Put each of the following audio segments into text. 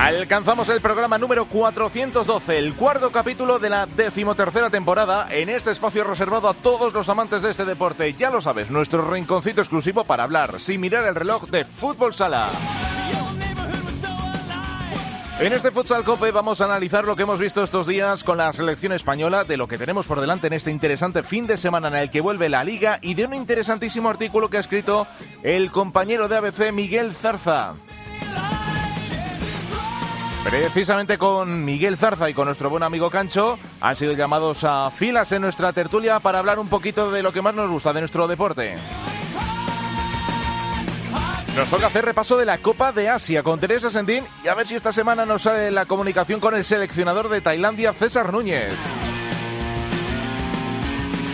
Alcanzamos el programa número 412, el cuarto capítulo de la decimotercera temporada, en este espacio reservado a todos los amantes de este deporte. Ya lo sabes, nuestro rinconcito exclusivo para hablar, sin mirar el reloj, de fútbol sala. En este Futsal Cope vamos a analizar lo que hemos visto estos días con la selección española, de lo que tenemos por delante en este interesante fin de semana en el que vuelve la liga y de un interesantísimo artículo que ha escrito el compañero de ABC Miguel Zarza. Precisamente con Miguel Zarza y con nuestro buen amigo Cancho han sido llamados a filas en nuestra tertulia para hablar un poquito de lo que más nos gusta de nuestro deporte. Nos toca hacer repaso de la Copa de Asia con Teresa Sendín y a ver si esta semana nos sale la comunicación con el seleccionador de Tailandia, César Núñez.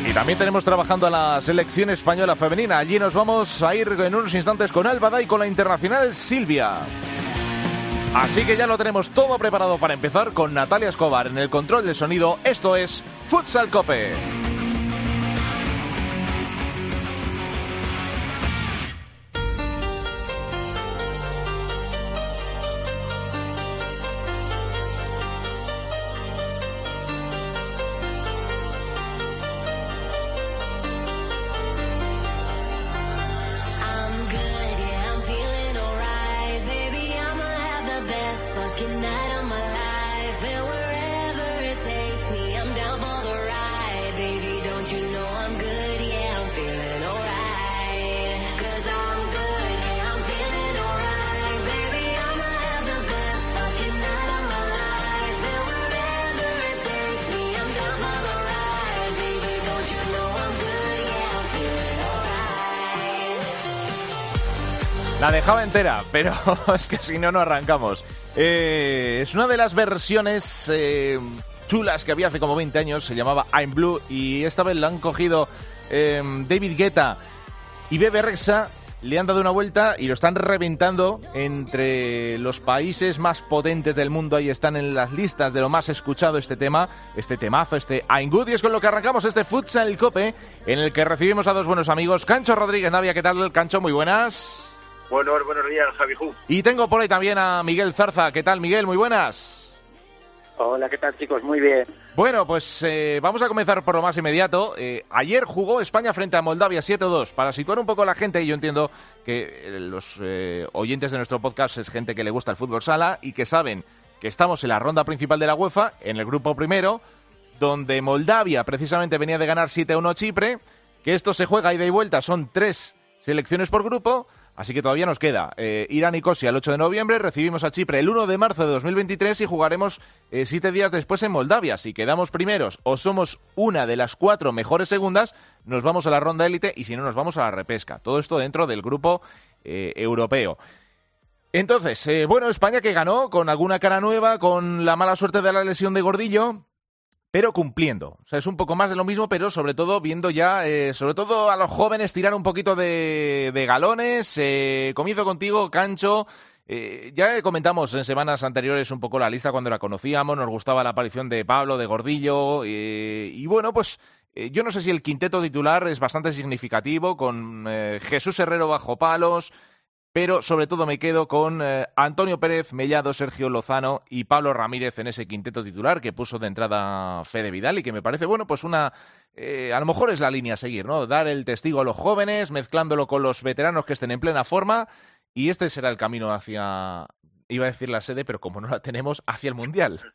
Y también tenemos trabajando a la selección española femenina. Allí nos vamos a ir en unos instantes con Albada y con la internacional Silvia. Así que ya lo tenemos todo preparado para empezar con Natalia Escobar en el control del sonido. Esto es Futsal Cope. La dejaba entera, pero es que si no, no arrancamos. Eh, es una de las versiones eh, chulas que había hace como 20 años, se llamaba I'm Blue, y esta vez la han cogido eh, David Guetta y Bebe Rexha, le han dado una vuelta y lo están reventando entre los países más potentes del mundo. Ahí están en las listas de lo más escuchado este tema, este temazo, este I'm Good. Y es con lo que arrancamos este Futsal Cope, en el que recibimos a dos buenos amigos. Cancho Rodríguez Navia, ¿qué tal, Cancho? Muy buenas. Buenos, buenos días, Javi Ju. Y tengo por ahí también a Miguel Zarza. ¿Qué tal, Miguel? Muy buenas. Hola, ¿qué tal, chicos? Muy bien. Bueno, pues eh, vamos a comenzar por lo más inmediato. Eh, ayer jugó España frente a Moldavia 7-2. Para situar un poco a la gente, y yo entiendo que eh, los eh, oyentes de nuestro podcast es gente que le gusta el fútbol sala y que saben que estamos en la ronda principal de la UEFA, en el grupo primero, donde Moldavia precisamente venía de ganar 7-1 a Chipre, que esto se juega ida y vuelta, son tres selecciones por grupo. Así que todavía nos queda eh, Irán y Nicosia el 8 de noviembre, recibimos a Chipre el 1 de marzo de 2023 y jugaremos eh, siete días después en Moldavia. Si quedamos primeros o somos una de las cuatro mejores segundas, nos vamos a la ronda élite y si no, nos vamos a la repesca. Todo esto dentro del grupo eh, europeo. Entonces, bueno, España que ganó con alguna cara nueva, con la mala suerte de la lesión de Gordillo, pero cumpliendo. O sea, es un poco más de lo mismo, pero sobre todo viendo ya, eh, sobre todo a los jóvenes tirar un poquito de, de galones. Eh, comienzo contigo, Cancho. Eh, ya comentamos en semanas anteriores un poco la lista cuando la conocíamos, nos gustaba la aparición de Pablo, de Gordillo, eh, y bueno, pues yo no sé si el quinteto titular es bastante significativo, con Jesús Herrero bajo palos, pero sobre todo me quedo con eh, Antonio Pérez, Mellado, Sergio Lozano y Pablo Ramírez en ese quinteto titular que puso de entrada Fede Vidal y que me parece, bueno, pues una... eh, a lo mejor es la línea a seguir, ¿no? Dar el testigo a los jóvenes, mezclándolo con los veteranos que estén en plena forma y este será el camino hacia, iba a decir la sede, pero como no la tenemos, hacia el Mundial.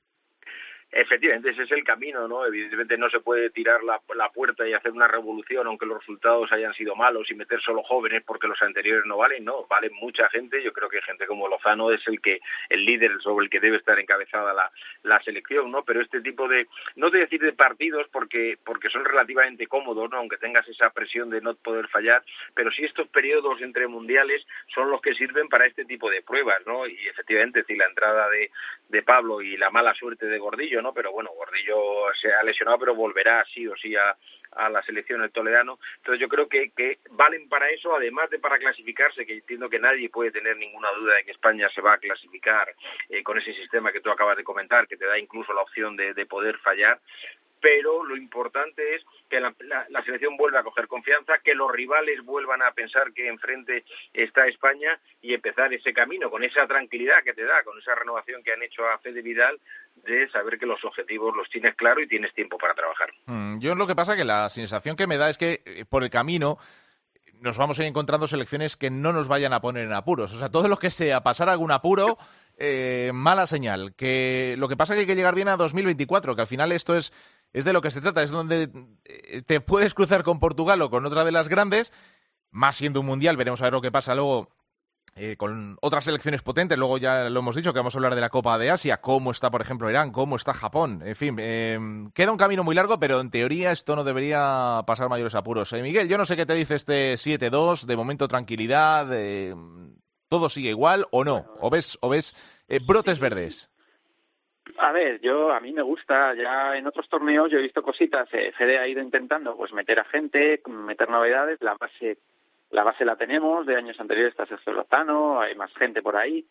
Efectivamente, ese es el camino, ¿no? Evidentemente no se puede tirar la, la, puerta y hacer una revolución aunque los resultados hayan sido malos y meter solo jóvenes porque los anteriores no valen, no, valen mucha gente, yo creo que gente como Lozano es el que el líder sobre el que debe estar encabezada la, la selección, ¿no? Pero este tipo de no te decir de partidos porque porque son relativamente cómodos, ¿no? Aunque tengas esa presión de no poder fallar, pero sí estos periodos entre mundiales son los que sirven para este tipo de pruebas, ¿no? Y efectivamente si la entrada de de Pablo y la mala suerte de Gordillo ¿no? Pero bueno, Gordillo se ha lesionado, pero volverá sí o sí a, a la selección del Toledano. Entonces yo creo que, que valen para eso, además de para clasificarse, que entiendo que nadie puede tener ninguna duda de que España se va a clasificar eh, con ese sistema que tú acabas de comentar, que te da incluso la opción de, de poder fallar pero lo importante es que la, selección vuelva a coger confianza, que los rivales vuelvan a pensar que enfrente está España y empezar ese camino con esa tranquilidad que te da, con esa renovación que han hecho a Fede Vidal de saber que los objetivos los tienes claro y tienes tiempo para trabajar. Mm, yo lo que pasa que la sensación que me da es que eh, por el camino nos vamos a ir encontrando selecciones que no nos vayan a poner en apuros. O sea, todo lo que sea pasar algún apuro, eh, mala señal. Que lo que pasa es que hay que llegar bien a 2024, que al final esto es es de lo que se trata, es donde eh, te puedes cruzar con Portugal o con otra de las grandes, más siendo un mundial, veremos a ver lo que pasa luego eh, con otras selecciones potentes, luego ya lo hemos dicho que vamos a hablar de la Copa de Asia, cómo está, por ejemplo, Irán, cómo está Japón, en fin, eh, queda un camino muy largo, pero en teoría esto no debería pasar mayores apuros. Miguel, yo no sé qué te dice este 7-2, de momento tranquilidad, todo sigue igual o no, o ves, o ves brotes verdes. A ver, yo a mí me gusta, ya en otros torneos yo he visto cositas, eh, Fede ha ido intentando pues meter a gente, meter novedades, la base la base la tenemos, de años anteriores está Sergio Lozano, hay más gente por ahí,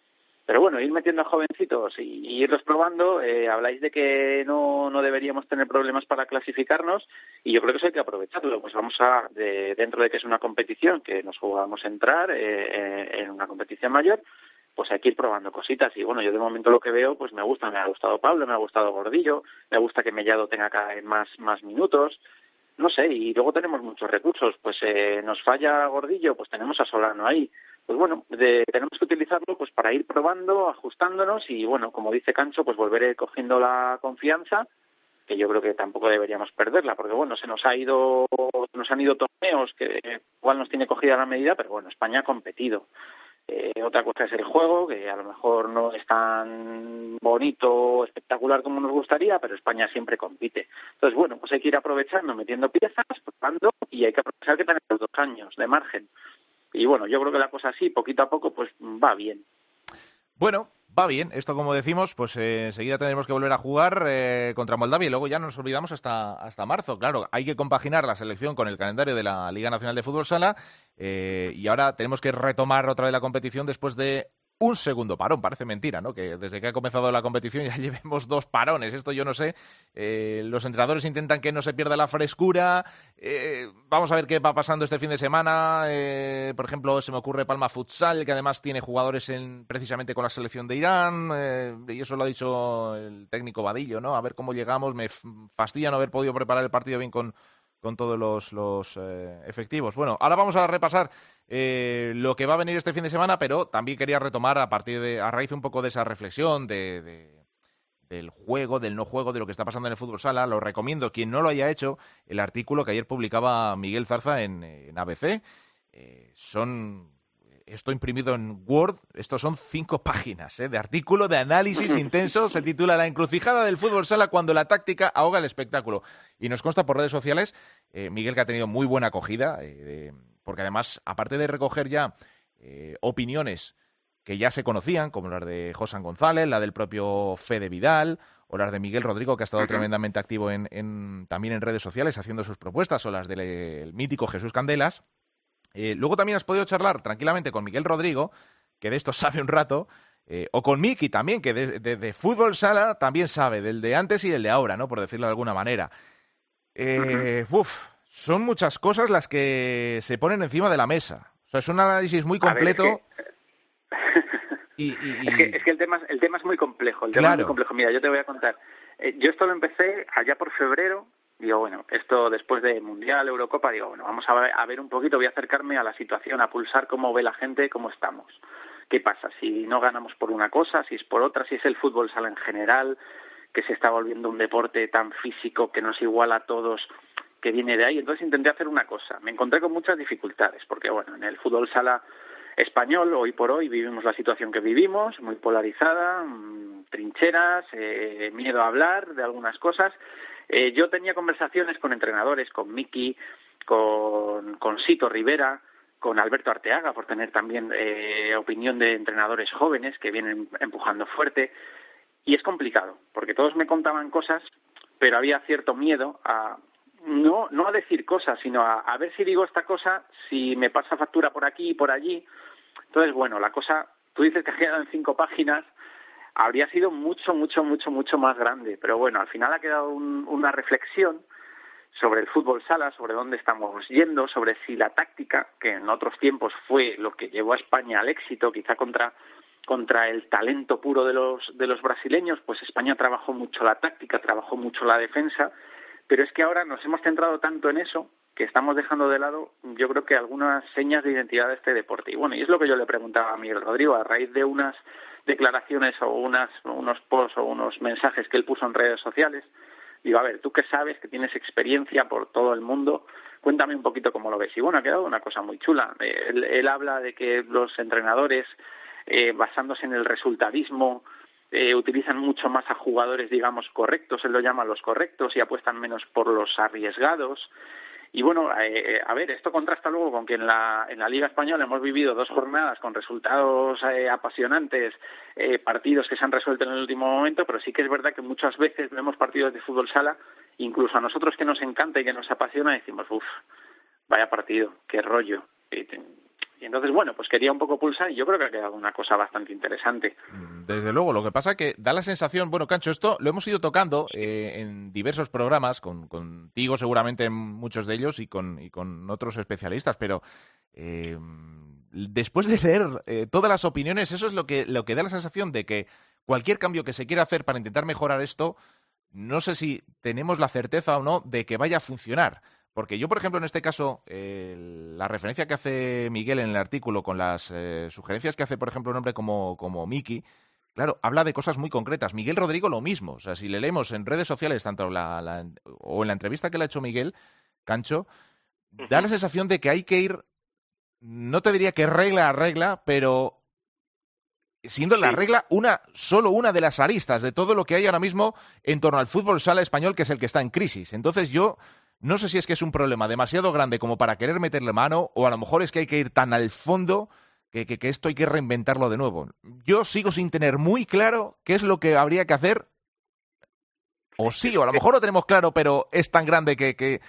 pero bueno, ir metiendo a jovencitos y, irlos probando, eh, habláis de que no, no deberíamos tener problemas para clasificarnos y yo creo que eso hay que aprovecharlo, pues vamos a, de, dentro de que es una competición, que nos jugamos entrar eh, eh en una competición mayor, pues hay que ir probando cositas. Y bueno, yo de momento lo que veo pues me gusta, me ha gustado Pablo, me ha gustado Gordillo, me gusta que Mellado tenga cada vez más, más minutos, no sé, y luego tenemos muchos recursos, pues eh, nos falla Gordillo, pues tenemos a Solano ahí, pues bueno, de, tenemos que utilizarlo pues para ir probando, ajustándonos y bueno, como dice Cancho, pues volver cogiendo la confianza que yo creo que tampoco deberíamos perderla, porque bueno, se nos ha ido, nos han ido torneos que igual nos tiene cogida la medida, pero bueno, España ha competido. Eh, otra cosa es el juego, que a lo mejor no es tan bonito o espectacular como nos gustaría, pero España siempre compite. Entonces, bueno, pues hay que ir aprovechando, metiendo piezas, probando, y hay que aprovechar que tenemos dos años de margen. Y bueno, yo creo que la cosa así, poquito a poco, pues va bien. Bueno, va bien. Esto, como decimos, pues eh, enseguida tendremos que volver a jugar eh, contra Moldavia y luego ya nos olvidamos hasta, hasta marzo. Claro, hay que compaginar la selección con el calendario de la Liga Nacional de Fútbol Sala eh, y ahora tenemos que retomar otra vez la competición después de un segundo parón. Parece mentira, ¿no? Que desde que ha comenzado la competición ya llevemos dos parones. Esto yo no sé. Eh, los entrenadores intentan que no se pierda la frescura. Eh, vamos a ver qué va pasando este fin de semana. Eh, por ejemplo, se me ocurre Palma Futsal, que además tiene jugadores en, precisamente con la selección de Irán. y eso lo ha dicho el técnico Vadillo, ¿no? A ver cómo llegamos. Me fastidia no haber podido preparar el partido bien con con todos los, efectivos. Bueno, ahora vamos a repasar eh, lo que va a venir este fin de semana, pero también quería retomar a partir de, a raíz un poco de esa reflexión de, del juego, del no juego, de lo que está pasando en el fútbol sala. Lo recomiendo, quien no lo haya hecho, el artículo que ayer publicaba Miguel Zarza en, en ABC. Eh, son esto imprimido en Word, estos son cinco páginas ¿eh? de artículo de análisis intenso, se titula La encrucijada del fútbol sala cuando la táctica ahoga el espectáculo. Y nos consta por redes sociales, eh, Miguel que ha tenido muy buena acogida, eh, porque además, aparte de recoger ya opiniones que ya se conocían, como las de José González, la del propio Fede Vidal, o las de Miguel Rodrigo, que ha estado tremendamente activo en, también en redes sociales haciendo sus propuestas, o las del mítico Jesús Candelas, eh, luego también has podido charlar tranquilamente con Miguel Rodrigo, que de esto sabe un rato, eh, o con Miki también, que de, fútbol sala también sabe, del de antes y del de ahora, ¿no? Por decirlo de alguna manera. Eh, uf, son muchas cosas las que se ponen encima de la mesa. O sea, es un análisis muy completo. y, Es, que, el tema, el tema es muy complejo. El tema es muy complejo. Mira, yo te voy a contar. yo esto lo empecé allá por febrero digo, bueno, esto después de Mundial, Eurocopa, digo, bueno, vamos a ver, un poquito, voy a acercarme a la situación, a pulsar cómo ve la gente, cómo estamos. ¿Qué pasa? Si no ganamos por una cosa, si es por otra, si es el fútbol sala en general, que se está volviendo un deporte tan físico que nos iguala a todos que viene de ahí. Entonces intenté hacer una cosa. Me encontré con muchas dificultades, porque bueno, en el fútbol sala español, hoy por hoy vivimos la situación que vivimos, muy polarizada, mm, trincheras, eh, miedo a hablar de algunas cosas. Eh, yo tenía conversaciones con entrenadores, con Miki, con, con Sito Rivera, con Alberto Arteaga, por tener también eh, opinión de entrenadores jóvenes que vienen empujando fuerte. Y es complicado, porque todos me contaban cosas, pero había cierto miedo a, no, no a decir cosas, sino a, a ver si digo esta cosa, si me pasa factura por aquí y por allí. Entonces, bueno, la cosa, tú dices que ha quedado en cinco páginas, habría sido mucho, mucho, mucho, mucho más grande. Pero bueno, al final ha quedado una reflexión sobre el fútbol sala, sobre dónde estamos yendo, sobre si la táctica, que en otros tiempos fue lo que llevó a España al éxito, quizá contra contra el talento puro de los de los brasileños, pues España trabajó mucho la táctica, trabajó mucho la defensa pero es que ahora nos hemos centrado tanto en eso que estamos dejando de lado, yo creo que algunas señas de identidad de este deporte. Y bueno, y es lo que yo le preguntaba a Miguel Rodrigo a raíz de unas declaraciones o unas, unos posts o unos mensajes que él puso en redes sociales. Digo, a ver, tú que sabes, que tienes experiencia por todo el mundo, cuéntame un poquito cómo lo ves. Y bueno, ha quedado una cosa muy chula. Él, él habla de que los entrenadores, eh, basándose en el resultadismo, eh, utilizan mucho más a jugadores, digamos, correctos, él lo llama los correctos, y apuestan menos por los arriesgados. Y bueno, eh, eh, a ver, esto contrasta luego con que en la, en la Liga Española hemos vivido dos jornadas con resultados apasionantes, partidos que se han resuelto en el último momento, pero sí que es verdad que muchas veces vemos partidos de fútbol sala, incluso a nosotros que nos encanta y que nos apasiona, decimos, uff, vaya partido, qué rollo. Y entonces, bueno, pues quería un poco pulsar y yo creo que ha quedado una cosa bastante interesante. Mm, desde luego, lo que pasa que da la sensación, bueno, Cancho, esto lo hemos ido tocando eh, en diversos programas, con, contigo seguramente en muchos de ellos y con, y con otros especialistas, pero eh, después de leer eh, todas las opiniones, eso es lo que, lo que da la sensación de que cualquier cambio que se quiera hacer para intentar mejorar esto, no sé si tenemos la certeza o no de que vaya a funcionar. Porque yo, por ejemplo, en este caso, la referencia que hace Miguel en el artículo con las eh, sugerencias que hace, por ejemplo, un hombre como, como Miki, claro, habla de cosas muy concretas. Miguel Rodrigo lo mismo. O sea, si le leemos en redes sociales, tanto la, o en la entrevista que le ha hecho Miguel Cancho, da la sensación de que hay que ir, no te diría que regla a regla, pero siendo la regla una solo una de las aristas de todo lo que hay ahora mismo en torno al fútbol sala español que es el que está en crisis. Entonces yo no sé si es que es un problema demasiado grande como para querer meterle mano, o a lo mejor es que hay que ir tan al fondo que, que, esto hay que reinventarlo de nuevo. Yo sigo sin tener muy claro qué es lo que habría que hacer. O sí, o a lo mejor lo tenemos claro, pero es tan grande que, que,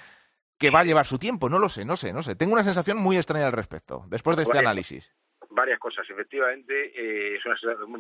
que va a llevar su tiempo. No lo sé, no sé, no sé. Tengo una sensación muy extraña al respecto, después de este análisis varias cosas. Efectivamente, eh, es, una,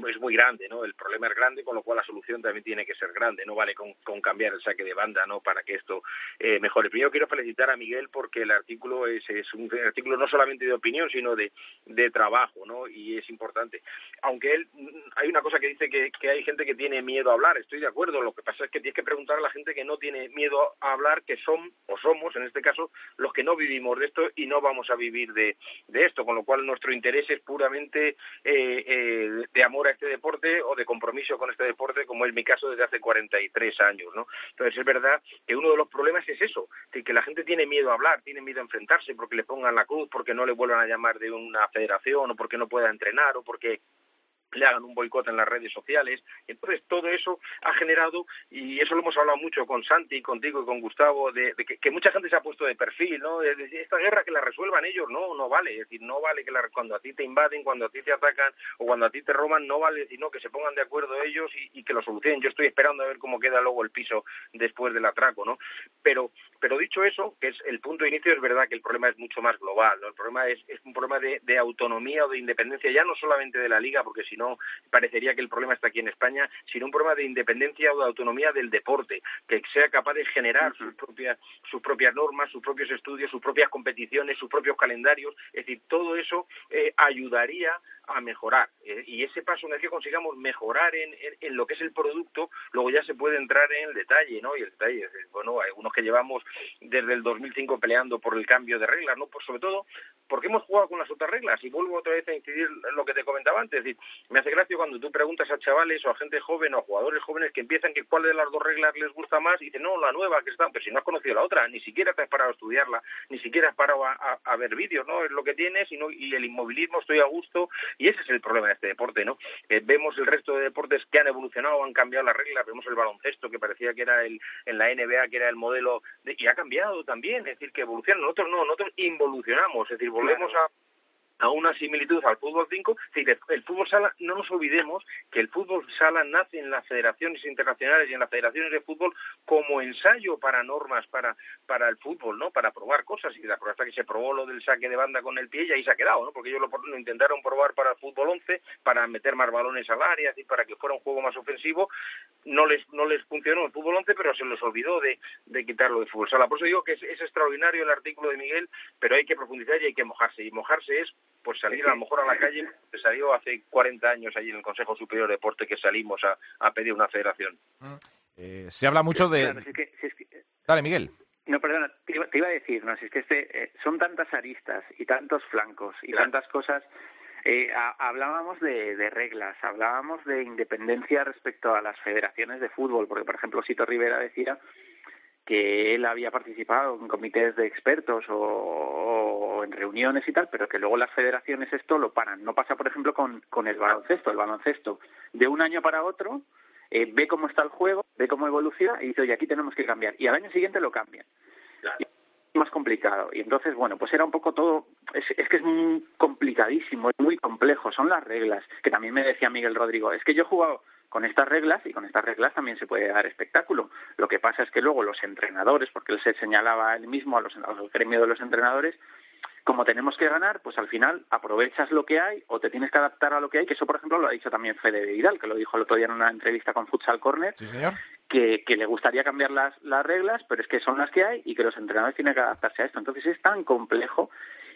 es muy grande, ¿no? El problema es grande, con lo cual la solución también tiene que ser grande. No vale con, con cambiar el saque de banda, ¿no? Para que esto eh, mejore. Primero quiero felicitar a Miguel porque el artículo es, es un artículo no solamente de opinión, sino de, de trabajo, ¿no? Y es importante. Aunque él, hay una cosa que dice que, que hay gente que tiene miedo a hablar. Estoy de acuerdo. Lo que pasa es que tienes que preguntar a la gente que no tiene miedo a hablar, que son, o somos, en este caso, los que no vivimos de esto y no vamos a vivir de, de esto. Con lo cual nuestro interés es puramente eh, eh, de amor a este deporte o de compromiso con este deporte, como es mi caso desde hace 43 años, ¿no? Entonces es verdad que uno de los problemas es eso, que la gente tiene miedo a hablar, tiene miedo a enfrentarse porque le pongan la cruz, porque no le vuelvan a llamar de una federación o porque no pueda entrenar o porque le hagan un boicot en las redes sociales. Entonces, todo eso ha generado, y eso lo hemos hablado mucho con Santi, contigo y con Gustavo, de, que, mucha gente se ha puesto de perfil, ¿no? De, esta guerra que la resuelvan ellos, no, no vale. Es decir, no vale que la, cuando a ti te invaden, cuando a ti te atacan o cuando a ti te roban, no vale, sino que se pongan de acuerdo ellos y, que lo solucionen. Yo estoy esperando a ver cómo queda luego el piso después del atraco, ¿no? Pero pero dicho eso, que es el punto de inicio, es verdad que el problema es mucho más global. ¿no? El problema es, es un problema de, de, autonomía o de independencia, ya no solamente de la Liga, porque si no parecería que el problema está aquí en España, sino un problema de independencia o de autonomía del deporte, que sea capaz de generar sus, propias, sus propias normas, sus propios estudios, sus propias competiciones, sus propios calendarios. Es decir, todo eso eh, ayudaría a mejorar. Eh, y ese paso, una vez que consigamos mejorar en, en, lo que es el producto, luego ya se puede entrar en el detalle, ¿no? Y el detalle es, bueno, hay unos que llevamos desde el 2005 peleando por el cambio de reglas, ¿no? Por, sobre todo porque hemos jugado con las otras reglas. Y vuelvo otra vez a incidir en lo que te comentaba antes. Es decir, me hace gracia cuando tú preguntas a chavales o a gente joven o a jugadores jóvenes que empiezan que cuál de las dos reglas les gusta más y dicen, no, la nueva que está, pero si no has conocido la otra, ni siquiera te has parado a estudiarla, ni siquiera has parado a, ver vídeos, ¿no? Es lo que tienes y, no, y el inmovilismo estoy a gusto y ese es el problema de este deporte, ¿no? Vemos el resto de deportes que han evolucionado, han cambiado las reglas, vemos el baloncesto que parecía que era el, en la NBA que era el modelo y ha cambiado también, es decir, que evoluciona. Nosotros no, nosotros involucionamos, es decir, volvemos a a una similitud al fútbol 5. El fútbol sala, no nos olvidemos que el fútbol sala nace en las federaciones internacionales y en las federaciones de fútbol como ensayo para normas para, para el fútbol, ¿no? Para probar cosas. Y hasta que se probó lo del saque de banda con el pie y ahí se ha quedado, ¿no? Porque ellos lo, intentaron probar para el fútbol 11, para meter más balones al área y para que fuera un juego más ofensivo. No les, no les funcionó el fútbol 11, pero se les olvidó de, de quitarlo de fútbol sala. Por eso digo que es, es extraordinario el artículo de Miguel, pero hay que profundizar y hay que mojarse. Y mojarse es pues salir a lo mejor a la calle, que salió hace 40 años allí en el Consejo Superior de Deporte que salimos a, a pedir una federación. Mm. Eh, se habla mucho de... Dale, Miguel. No, perdona, te iba, a decir, no, si es que este, eh, son tantas aristas y tantos flancos y tantas cosas. Eh, hablábamos de, de, reglas, hablábamos de independencia respecto a las federaciones de fútbol, porque por ejemplo Sito Rivera decía que él había participado en comités de expertos o, en reuniones y tal, pero que luego las federaciones esto lo paran. No pasa, por ejemplo, con, con el baloncesto. El baloncesto, de un año para otro, eh, ve cómo está el juego, ve cómo evoluciona y dice, oye, aquí tenemos que cambiar. Y al año siguiente lo cambian. es más complicado. Y entonces, bueno, pues era un poco todo, es, es que es muy complicadísimo, es muy complejo, son las reglas, que también me decía Miguel Rodrigo, es que yo he jugado con estas reglas y con estas reglas también se puede dar espectáculo. Lo que pasa es que luego los entrenadores, porque él se señalaba él mismo a los, al gremio de los entrenadores, como tenemos que ganar, pues al final aprovechas lo que hay o te tienes que adaptar a lo que hay, que eso por ejemplo lo ha dicho también Fede Vidal, que lo dijo el otro día en una entrevista con Futsal Corner, Que, que le gustaría cambiar las, las reglas, pero es que son las que hay y que los entrenadores tienen que adaptarse a esto. Entonces es tan complejo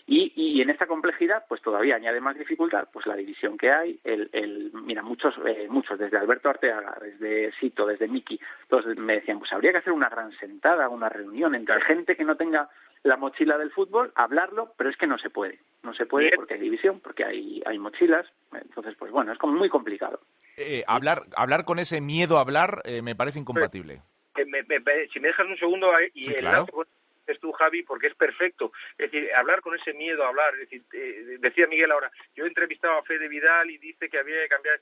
y, y, en esta complejidad, pues todavía añade más dificultad, pues la división que hay, el, el mira, muchos, eh, muchos, desde Alberto Arteaga, desde Sito, desde Miki, todos me decían, pues habría que hacer una gran sentada, una reunión entre gente que no tenga la mochila del fútbol, hablarlo, pero es que no se puede, no se puede porque hay división, porque hay, hay mochilas, entonces, pues bueno, es como muy complicado. Eh, hablar, hablar con ese miedo a hablar eh, me parece incompatible. si me dejas un segundo, y el es tú, Javi, porque es perfecto. Es decir, hablar con ese miedo a hablar. Es decir, eh, decía Miguel ahora, yo he entrevistado a Fede Vidal y dice que había que cambiar.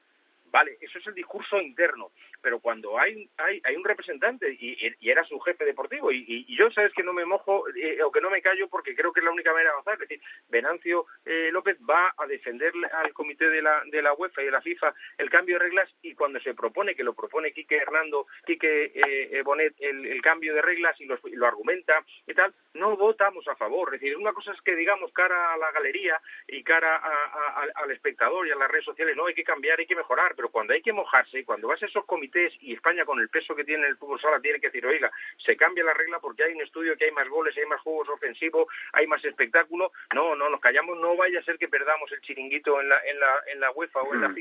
Vale, eso es el discurso interno, pero cuando hay, hay, hay un representante y, era su jefe deportivo y, yo sabes que no me mojo eh, o que no me callo porque creo que es la única manera de avanzar, es decir, Venancio eh, López va a defender al comité de la, de la UEFA y de la FIFA el cambio de reglas y cuando se propone, que lo propone Quique Hernando, Quique eh, Bonet, el, cambio de reglas y lo, lo argumenta y tal, no votamos a favor. Es decir, una cosa es que digamos cara a la galería y cara al espectador y a las redes sociales, no, hay que cambiar, hay que mejorar, pero cuando hay que mojarse, cuando vas a esos comités y España con el peso que tiene el fútbol sala tiene que decir, oiga, se cambia la regla porque hay un estudio que hay más goles, hay más juegos ofensivos, hay más espectáculo, no, no, nos callamos, no vaya a ser que perdamos el chiringuito en la, en la, en la UEFA o en la mm.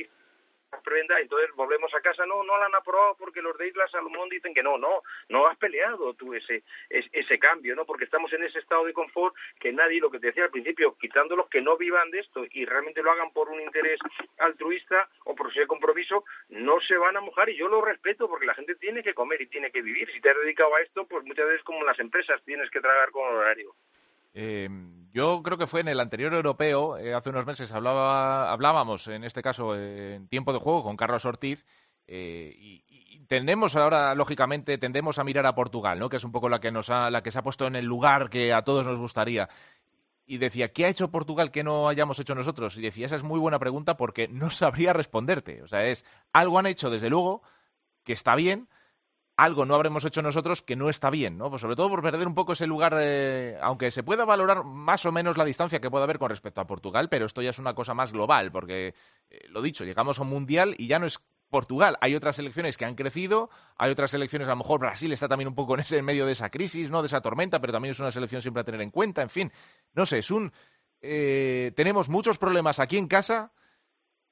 FIFA entonces volvemos a casa, no, no la han aprobado porque los de Isla Salomón dicen que no, no, no has peleado tú ese, ese, cambio, ¿no? Porque estamos en ese estado de confort que nadie, lo que te decía al principio, quitándolos que no vivan de esto y realmente lo hagan por un interés altruista o por ese compromiso, no se van a mojar y yo lo respeto porque la gente tiene que comer y tiene que vivir. Si te has dedicado a esto, pues muchas veces como en las empresas tienes que tragar con horario. Eh, yo creo que fue en el anterior europeo, eh, hace unos meses hablaba, hablábamos, en este caso, en tiempo de juego con Carlos Ortiz, eh, y, tendemos ahora, lógicamente, tendemos a mirar a Portugal, ¿no? que es un poco la que, nos ha, la que se ha puesto en el lugar que a todos nos gustaría. Y decía, ¿qué ha hecho Portugal que no hayamos hecho nosotros? Y decía, esa es muy buena pregunta porque no sabría responderte. O sea, es algo han hecho, desde luego, que está bien, algo no habremos hecho nosotros que no está bien, ¿no? Pues sobre todo por perder un poco ese lugar, eh, aunque se pueda valorar más o menos la distancia que pueda haber con respecto a Portugal, pero esto ya es una cosa más global, porque, eh, lo dicho, llegamos a un mundial y ya no es Portugal. Hay otras selecciones que han crecido, hay otras selecciones, a lo mejor Brasil está también un poco en ese en medio de esa crisis, ¿no? De esa tormenta, pero también es una selección siempre a tener en cuenta, en fin. No sé, es un... Eh, tenemos muchos problemas aquí en casa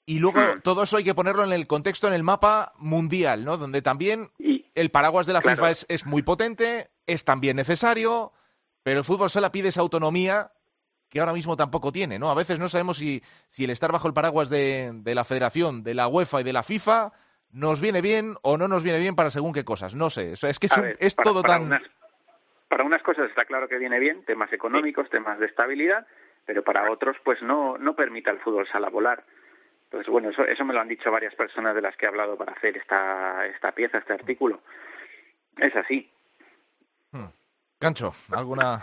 y luego todo eso hay que ponerlo en el contexto, en el mapa mundial, ¿no? Donde también el paraguas de la FIFA es, muy potente, es también necesario, pero el fútbol sala pide esa autonomía que ahora mismo tampoco tiene, ¿no? A veces no sabemos si, si el estar bajo el paraguas de, de la Federación, de la UEFA y de la FIFA nos viene bien o no nos viene bien para según qué cosas. No sé, es que es, todo tan... para unas cosas está claro que viene bien, temas económicos, temas de estabilidad, pero para otros pues no, no permite al fútbol sala volar. Entonces, bueno, eso, eso me lo han dicho varias personas de las que he hablado para hacer esta, esta pieza, este artículo. Es así. Hmm. Cancho, ¿alguna...?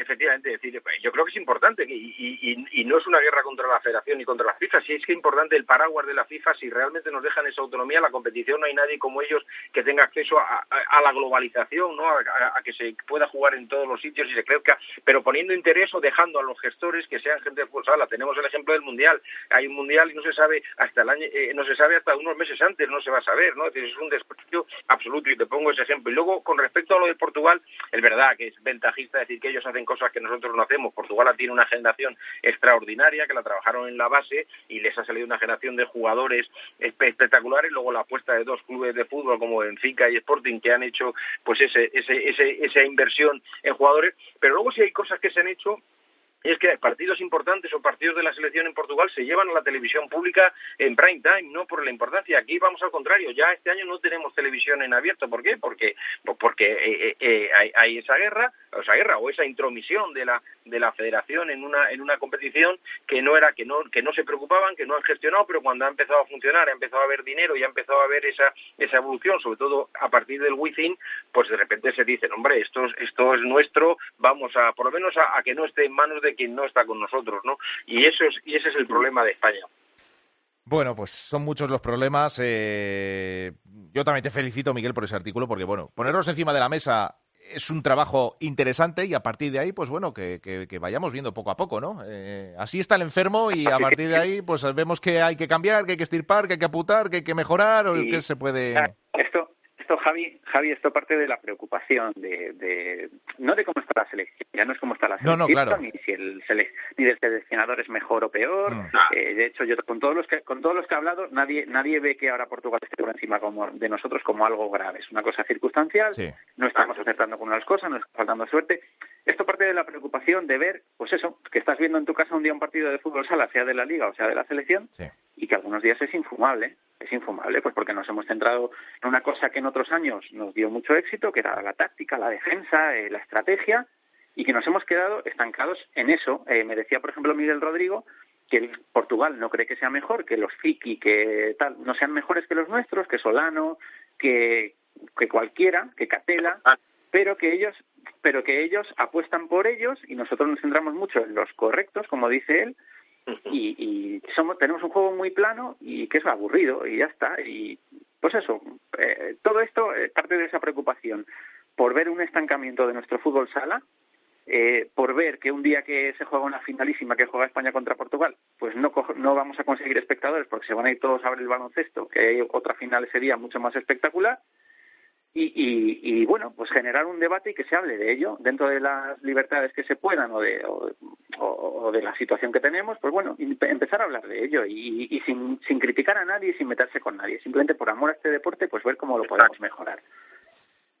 Efectivamente, decir, yo creo que es importante y, no es una guerra contra la Federación ni contra la FIFA, si es que es importante el paraguas de la FIFA, si realmente nos dejan esa autonomía, la competición, no hay nadie como ellos que tenga acceso a, la globalización, ¿no? A, que se pueda jugar en todos los sitios y se crezca, pero poniendo interés o dejando a los gestores que sean gente expulsada. Tenemos el ejemplo del Mundial, hay un Mundial y no se sabe hasta el año, eh, no se sabe hasta unos meses antes, no se va a saber, ¿no? Es, un desprecio absoluto y te pongo ese ejemplo. Y luego, con respecto a lo de Portugal, es verdad que es ventajista decir que ellos hacen cosas que nosotros no hacemos. Portugal tiene una generación extraordinaria que la trabajaron en la base y les ha salido una generación de jugadores espectaculares. Luego la apuesta de dos clubes de fútbol como Benfica y Sporting que han hecho pues ese, ese, ese, esa inversión en jugadores. Pero luego sí hay cosas que se han hecho es que partidos importantes o partidos de la selección en Portugal se llevan a la televisión pública en prime time, no por la importancia. Aquí vamos al contrario, ya este año no tenemos televisión en abierto. ¿Por qué? Porque, porque eh, eh, eh, hay, hay, esa guerra, o esa guerra o esa intromisión de la de la Federación en una en una competición que no era que no que no se preocupaban, que no han gestionado, pero cuando ha empezado a funcionar, ha empezado a haber dinero y ha empezado a haber esa esa evolución, sobre todo a partir del within, pues de repente se dicen, hombre, esto esto es nuestro, vamos a por lo menos a que no esté en manos de quien no está con nosotros, ¿no? Y eso es y ese es el problema de España. Bueno, pues son muchos los problemas. Eh, yo también te felicito, Miguel, por ese artículo, porque, bueno, ponerlos encima de la mesa es un trabajo interesante y a partir de ahí, pues bueno, que, que, vayamos viendo poco a poco, ¿no? Eh, así está el enfermo y a partir de ahí, pues vemos que hay que cambiar, que hay que estirpar, que hay que aputar, que hay que mejorar o que se puede... Esto, esto, Javi, Javi, esto parte de la preocupación de, de, no de cómo está la selección, ya no es cómo está la selección, ni si el ni del seleccionador es mejor o peor. Mm. Eh, de hecho, yo con todos los que con todos los que he hablado, nadie nadie ve que ahora Portugal esté por encima como de nosotros como algo grave. Es una cosa circunstancial. No estamos acertando con las cosas, no está faltando suerte. Esto parte de la preocupación de ver, pues eso, que estás viendo en tu casa un día un partido de fútbol sala, sea de la liga o sea de la selección, y que algunos días es infumable es infumable, pues porque nos hemos centrado en una cosa que en otros años nos dio mucho éxito, que era la táctica, la defensa, eh, la estrategia, y que nos hemos quedado estancados en eso. Eh, me decía, por ejemplo, Miguel Rodrigo, que Portugal no cree que sea mejor, que los Fiki, que tal, no sean mejores que los nuestros, que Solano, que, que cualquiera, que Catela, pero que ellos pero que ellos apuestan por ellos y nosotros nos centramos mucho en los correctos, como dice él, y, y somos, tenemos un juego muy plano y que es aburrido y ya está. Y pues eso, eh, todo esto es parte de esa preocupación por ver un estancamiento de nuestro fútbol sala, eh, por ver que un día que se juega una finalísima que juega España contra Portugal, pues no, no vamos a conseguir espectadores porque se van a ir todos a ver el baloncesto, que otra final ese día mucho más espectacular, y, y, bueno, pues generar un debate y que se hable de ello dentro de las libertades que se puedan o de, o, de la situación que tenemos, pues bueno, empezar a hablar de ello y, y sin, sin criticar a nadie y sin meterse con nadie, simplemente por amor a este deporte, pues ver cómo lo podemos mejorar.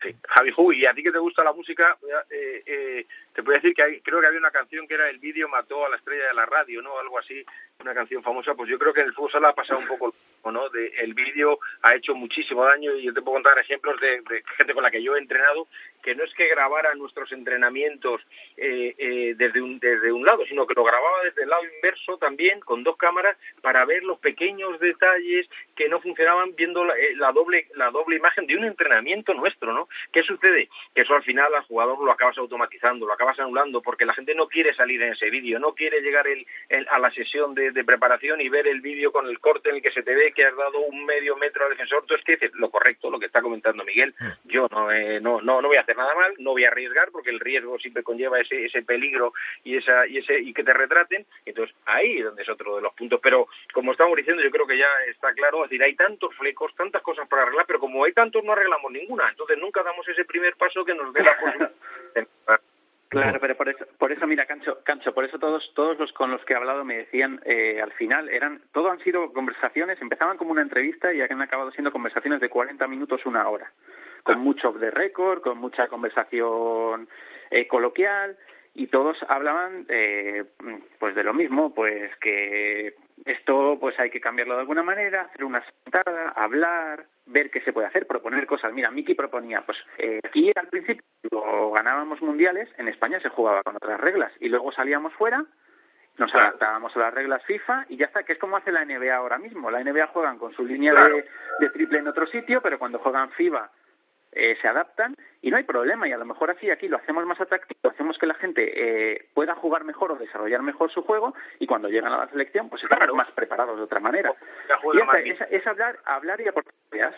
Sí. Javi Ju, y a ti que te gusta la música, eh, eh, te puedo decir que creo que había una canción que era El vídeo mató a la estrella de la radio, ¿no? Algo así, una canción famosa. Pues yo creo que en el fútbol sala ha pasado un poco, ¿no? De, el vídeo ha hecho muchísimo daño y yo te puedo contar ejemplos de, gente con la que yo he entrenado que no es que grabara nuestros entrenamientos eh, eh, desde, un, desde un lado, sino que lo grababa desde el lado inverso también, con dos cámaras, para ver los pequeños detalles que no funcionaban viendo la, eh, la doble la doble imagen de un entrenamiento nuestro, ¿no? ¿Qué sucede? Que eso al final al jugador lo acabas automatizando, lo acabas anulando, porque la gente no quiere salir en ese vídeo, no quiere llegar el, a la sesión de, preparación y ver el vídeo con el corte en el que se te ve que has dado un medio metro al defensor. Tú es que dices lo correcto, lo que está comentando Miguel. Mm. Yo no, eh, no, no, no voy a hacer nada mal, no voy a arriesgar, porque el riesgo siempre conlleva ese, ese peligro y, esa, y, ese, y que te retraten. Entonces, ahí es donde es otro de los puntos. Pero, como estamos diciendo, yo creo que ya está claro, es decir, hay tantos flecos, tantas cosas para arreglar, pero como hay tantos, no arreglamos ninguna. Entonces, nunca damos ese primer paso que nos dé la posibilidad. Claro, pero por eso, por eso mira, Cancho, Cancho, por eso todos, todos los con los que he hablado me decían, eh, al final eran, todo han sido conversaciones, empezaban como una entrevista y han acabado siendo conversaciones de 40 minutos, una hora, con mucho de récord, con mucha conversación eh, coloquial y todos hablaban eh, pues de lo mismo, pues que esto pues hay que cambiarlo de alguna manera, hacer una sentada, hablar, ver qué se puede hacer, proponer cosas. Mira, Miki proponía, pues eh, aquí al principio ganábamos mundiales, en España se jugaba con otras reglas y luego salíamos fuera, nos adaptábamos a las reglas FIFA y ya está, que es como hace la NBA ahora mismo. La NBA juegan con su línea de, de triple en otro sitio, pero cuando juegan FIBA eh, se adaptan y no hay problema y a lo mejor así aquí lo hacemos más atractivo, hacemos que la gente eh, pueda jugar mejor o desarrollar mejor su juego y cuando llegan a la selección pues están más preparados de otra manera. Y es, hablar, hablar y aportar ideas.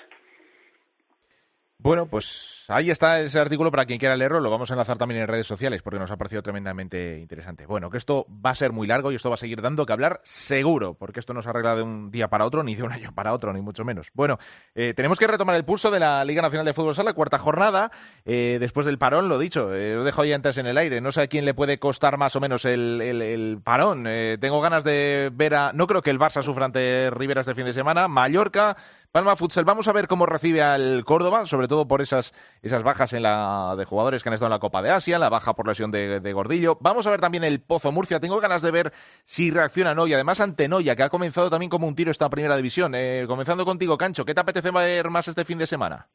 Bueno, pues ahí está ese artículo para quien quiera leerlo. Lo vamos a enlazar también en redes sociales porque nos ha parecido tremendamente interesante. Bueno, que esto va a ser muy largo y esto va a seguir dando que hablar seguro, porque esto no se arregla de un día para otro, ni de un año para otro, ni mucho menos. Bueno, eh, tenemos que retomar el pulso de la Liga Nacional de Fútbol Sala, cuarta jornada, eh, después del parón, lo dicho, eh, lo dejo ahí antes en el aire. No sé a quién le puede costar más o menos el, parón. tengo ganas de ver a. No creo que el Barça sufra ante Rivera este fin de semana. Mallorca Palma Futsal, vamos a ver cómo recibe al Córdoba, sobre todo por esas, esas bajas en la, de jugadores que han estado en la Copa de Asia, la baja por lesión de, Gordillo. Vamos a ver también el Pozo Murcia. Tengo ganas de ver si reacciona no y además ante Noya, que ha comenzado también como un tiro esta primera división. Eh, comenzando contigo, Cancho, ¿qué te apetece ver más este fin de semana?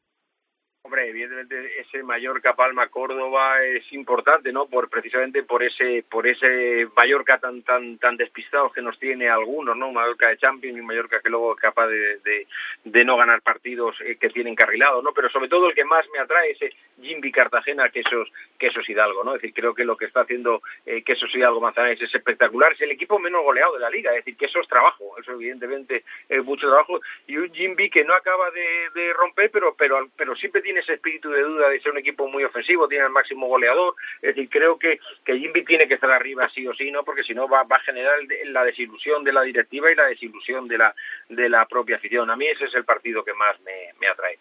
Evidentemente ese Mallorca Palma Córdoba es importante, ¿no? Por precisamente por ese por ese Mallorca tan tan tan despistado que nos tiene algunos, ¿no? Mallorca de Champions y Mallorca que luego es capaz de, de, no ganar partidos eh, que tienen carrilado, ¿no? Pero sobre todo el que más me atrae es Jimby Cartagena que esos que esos Hidalgo, ¿no? Es decir, creo que lo que está haciendo eh, que esos Hidalgo Manzanares es espectacular, es el equipo menos goleado de la liga, es decir, que eso es trabajo, eso evidentemente es mucho trabajo y un Jimby que no acaba de, de romper, pero pero pero siempre tiene ese espíritu de duda de ser un equipo muy ofensivo, tiene el máximo goleador, es decir, creo que, que Jimby tiene que estar arriba sí o sí, ¿no? Porque si no va, va a generar la desilusión de la directiva y la desilusión de la, de la propia afición. A mí ese es el partido que más me, me atrae.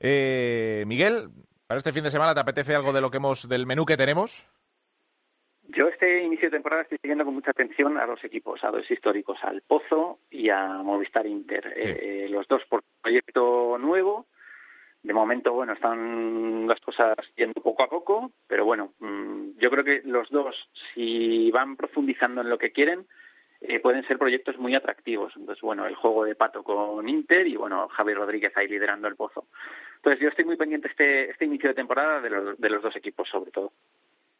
Eh, Miguel, para este fin de semana, ¿te apetece algo de lo que hemos, del menú que tenemos? Yo este inicio de temporada estoy siguiendo con mucha atención a los equipos, a dos históricos, al Pozo y a Movistar Inter. Eh, los dos por proyecto nuevo, de momento, bueno, están las cosas yendo poco a poco, pero bueno, mm, yo creo que los dos, si van profundizando en lo que quieren, eh, pueden ser proyectos muy atractivos. Entonces, bueno, el juego de Pato con Inter y, bueno, Javier Rodríguez ahí liderando el pozo. Entonces, yo estoy muy pendiente este, este inicio de temporada de los, de los dos equipos, sobre todo.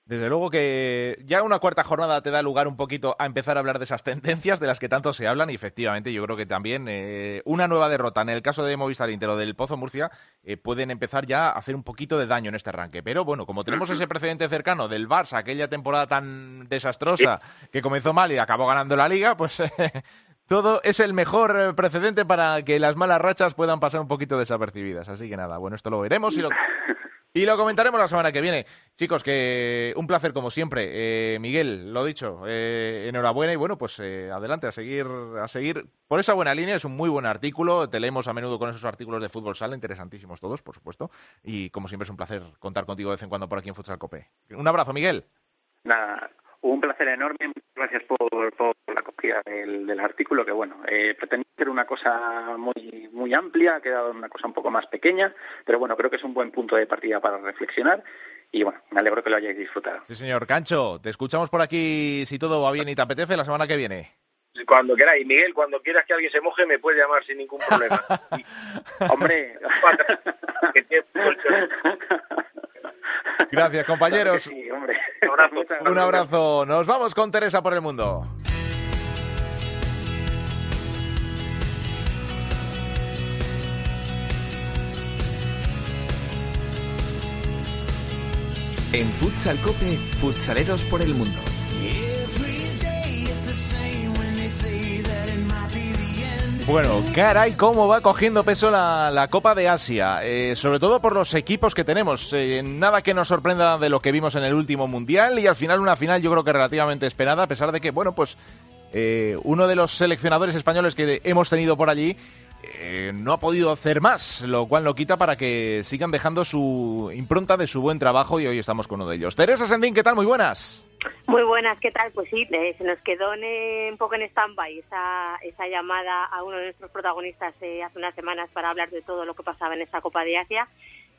Desde luego que ya una cuarta jornada te da lugar un poquito a empezar a hablar de esas tendencias de las que tanto se hablan y efectivamente yo creo que también eh, una nueva derrota en el caso de Movistar Inter o del Pozo Murcia eh, pueden empezar ya a hacer un poquito de daño en este arranque. Pero bueno, como tenemos ese precedente cercano del Barça, aquella temporada tan desastrosa que comenzó mal y acabó ganando la liga, pues todo es el mejor precedente para que las malas rachas puedan pasar un poquito desapercibidas. Así que nada, bueno, esto lo veremos y lo... Y lo comentaremos la semana que viene. Chicos, que un placer como siempre. Eh, Miguel, lo dicho, eh, enhorabuena y bueno, pues eh, adelante a seguir, a seguir por esa buena línea. Es un muy buen artículo. Te leemos a menudo con esos artículos de fútbol sala, interesantísimos todos, por supuesto. Y como siempre es un placer contar contigo de vez en cuando por aquí en Futsal Cope. Un abrazo, Miguel. Nada, un placer enorme. Gracias por, por la copia del, del, artículo, que bueno, eh, pretendía ser una cosa muy, muy amplia, ha quedado una cosa un poco más pequeña, pero bueno, creo que es un buen punto de partida para reflexionar y bueno, me alegro que lo hayáis disfrutado. Sí, señor. Cancho, te escuchamos por aquí si todo va bien y te apetece la semana que viene. Cuando queráis, Miguel, cuando quieras que alguien se moje, me puede llamar sin ningún problema. Hombre. Gracias, compañeros. Un abrazo. Nos vamos con Teresa por el mundo. En Futsal Cope, futsaleros por el mundo. Bueno, caray, cómo va cogiendo peso la, Copa de Asia, eh, sobre todo por los equipos que tenemos. Eh, nada que nos sorprenda de lo que vimos en el último Mundial y al final una final yo creo que relativamente esperada, a pesar de que, bueno, pues eh, uno de los seleccionadores españoles que hemos tenido por allí no ha podido hacer más, lo cual lo quita para que sigan dejando su impronta de su buen trabajo y hoy estamos con uno de ellos. Teresa Sendín, ¿qué tal? Muy buenas. Muy buenas, ¿qué tal? Pues sí, eh, se nos quedó un poco en stand-by esa, esa llamada a uno de nuestros protagonistas eh, hace unas semanas para hablar de todo lo que pasaba en esta Copa de Asia.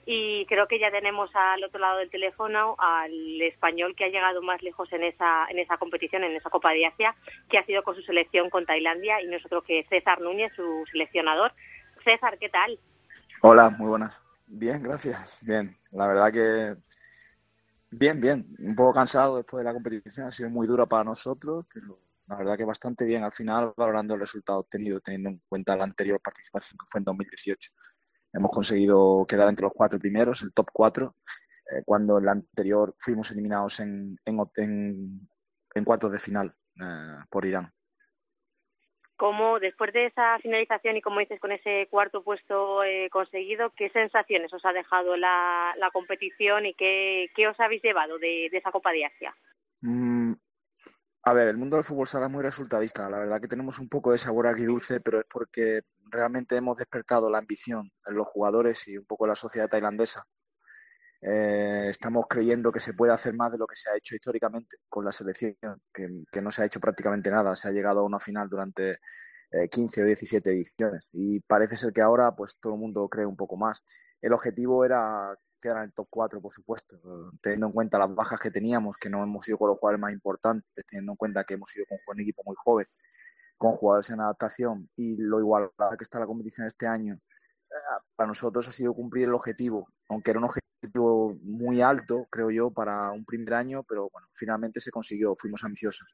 Y creo que ya tenemos al otro lado del teléfono al español que ha llegado más lejos en esa en esa competición, en esa Copa de Asia, que ha sido con su selección con Tailandia y nosotros que César Núñez, su seleccionador. César, ¿qué tal? Hola, muy buenas. Bien, gracias. Bien, la verdad que bien, bien. Un poco cansado después de la competición, ha sido muy dura para nosotros, pero la verdad que bastante bien al final valorando el resultado obtenido, teniendo en cuenta la anterior participación que fue en 2018 hemos conseguido quedar entre los cuatro primeros, el top cuatro, eh, cuando en la anterior fuimos eliminados en, en, en, cuartos de final eh, por Irán. ¿Cómo, después de esa finalización y como dices, con ese cuarto puesto eh, conseguido, qué sensaciones os ha dejado la, la competición y qué, qué, os habéis llevado de, de esa Copa de Asia? Mm, a ver, el mundo del fútbol sala muy resultadista. La verdad que tenemos un poco de sabor agridulce, pero es porque realmente hemos despertado la ambición en los jugadores y un poco la sociedad tailandesa. Eh, estamos creyendo que se puede hacer más de lo que se ha hecho históricamente con la selección, que, no se ha hecho prácticamente nada. Se ha llegado a una final durante 15 eh, o 17 ediciones y parece ser que ahora pues todo el mundo cree un poco más. El objetivo era quedar en el top 4, por supuesto, teniendo en cuenta las bajas que teníamos, que no hemos sido con los jugadores más importantes, teniendo en cuenta que hemos sido con un equipo muy joven con jugadores en adaptación y lo igualada que está la competición este año, eh, para nosotros ha sido cumplir el objetivo, aunque era un objetivo muy alto, creo yo, para un primer año, pero bueno, finalmente se consiguió, fuimos ambiciosos.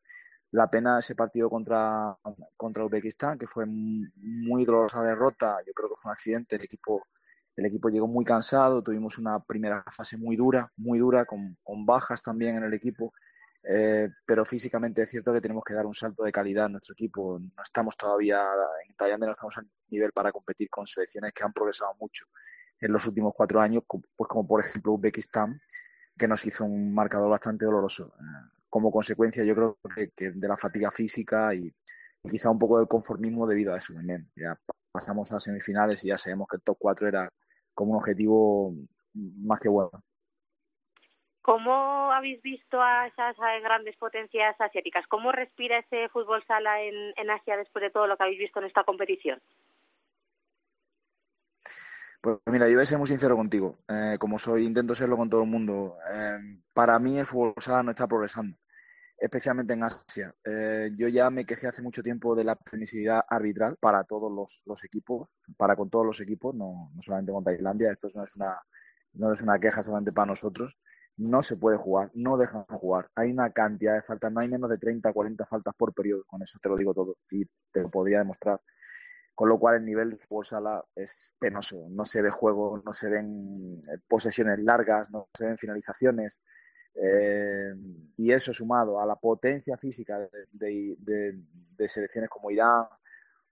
La pena ese partido contra, contra Uzbekistán, que fue muy dolorosa derrota, yo creo que fue un accidente, el equipo, el equipo llegó muy cansado, tuvimos una primera fase muy dura, muy dura, con, con bajas también en el equipo, eh, pero físicamente es cierto que tenemos que dar un salto de calidad en nuestro equipo. No estamos todavía, en Tailandia no estamos a nivel para competir con selecciones que han progresado mucho en los últimos cuatro años, pues como por ejemplo Uzbekistán, que nos hizo un marcador bastante doloroso. Eh, como consecuencia, yo creo que, de la fatiga física y, quizá un poco del conformismo debido a eso también. Ya pasamos a semifinales y ya sabemos que el top 4 era como un objetivo más que bueno. ¿Cómo habéis visto a esas grandes potencias asiáticas? ¿Cómo respira ese fútbol sala en, Asia después de todo lo que habéis visto en esta competición? Pues mira, yo voy a ser muy sincero contigo. Eh, como soy, intento serlo con todo el mundo. Eh, para mí el fútbol sala no está progresando, especialmente en Asia. Eh, yo ya me quejé hace mucho tiempo de la permisividad arbitral para todos los, equipos, para con todos los equipos, no, no solamente con Tailandia. Esto no es una no es una queja solamente para nosotros no se puede jugar, no dejan jugar. Hay una cantidad de faltas, no hay menos de 30 40 faltas por periodo, con eso te lo digo todo y te lo podría demostrar. Con lo cual el nivel de fútbol sala es penoso, no se ve juego, no se ven eh, posesiones largas, no se ven finalizaciones. Eh, y eso sumado a la potencia física de, selecciones como Irán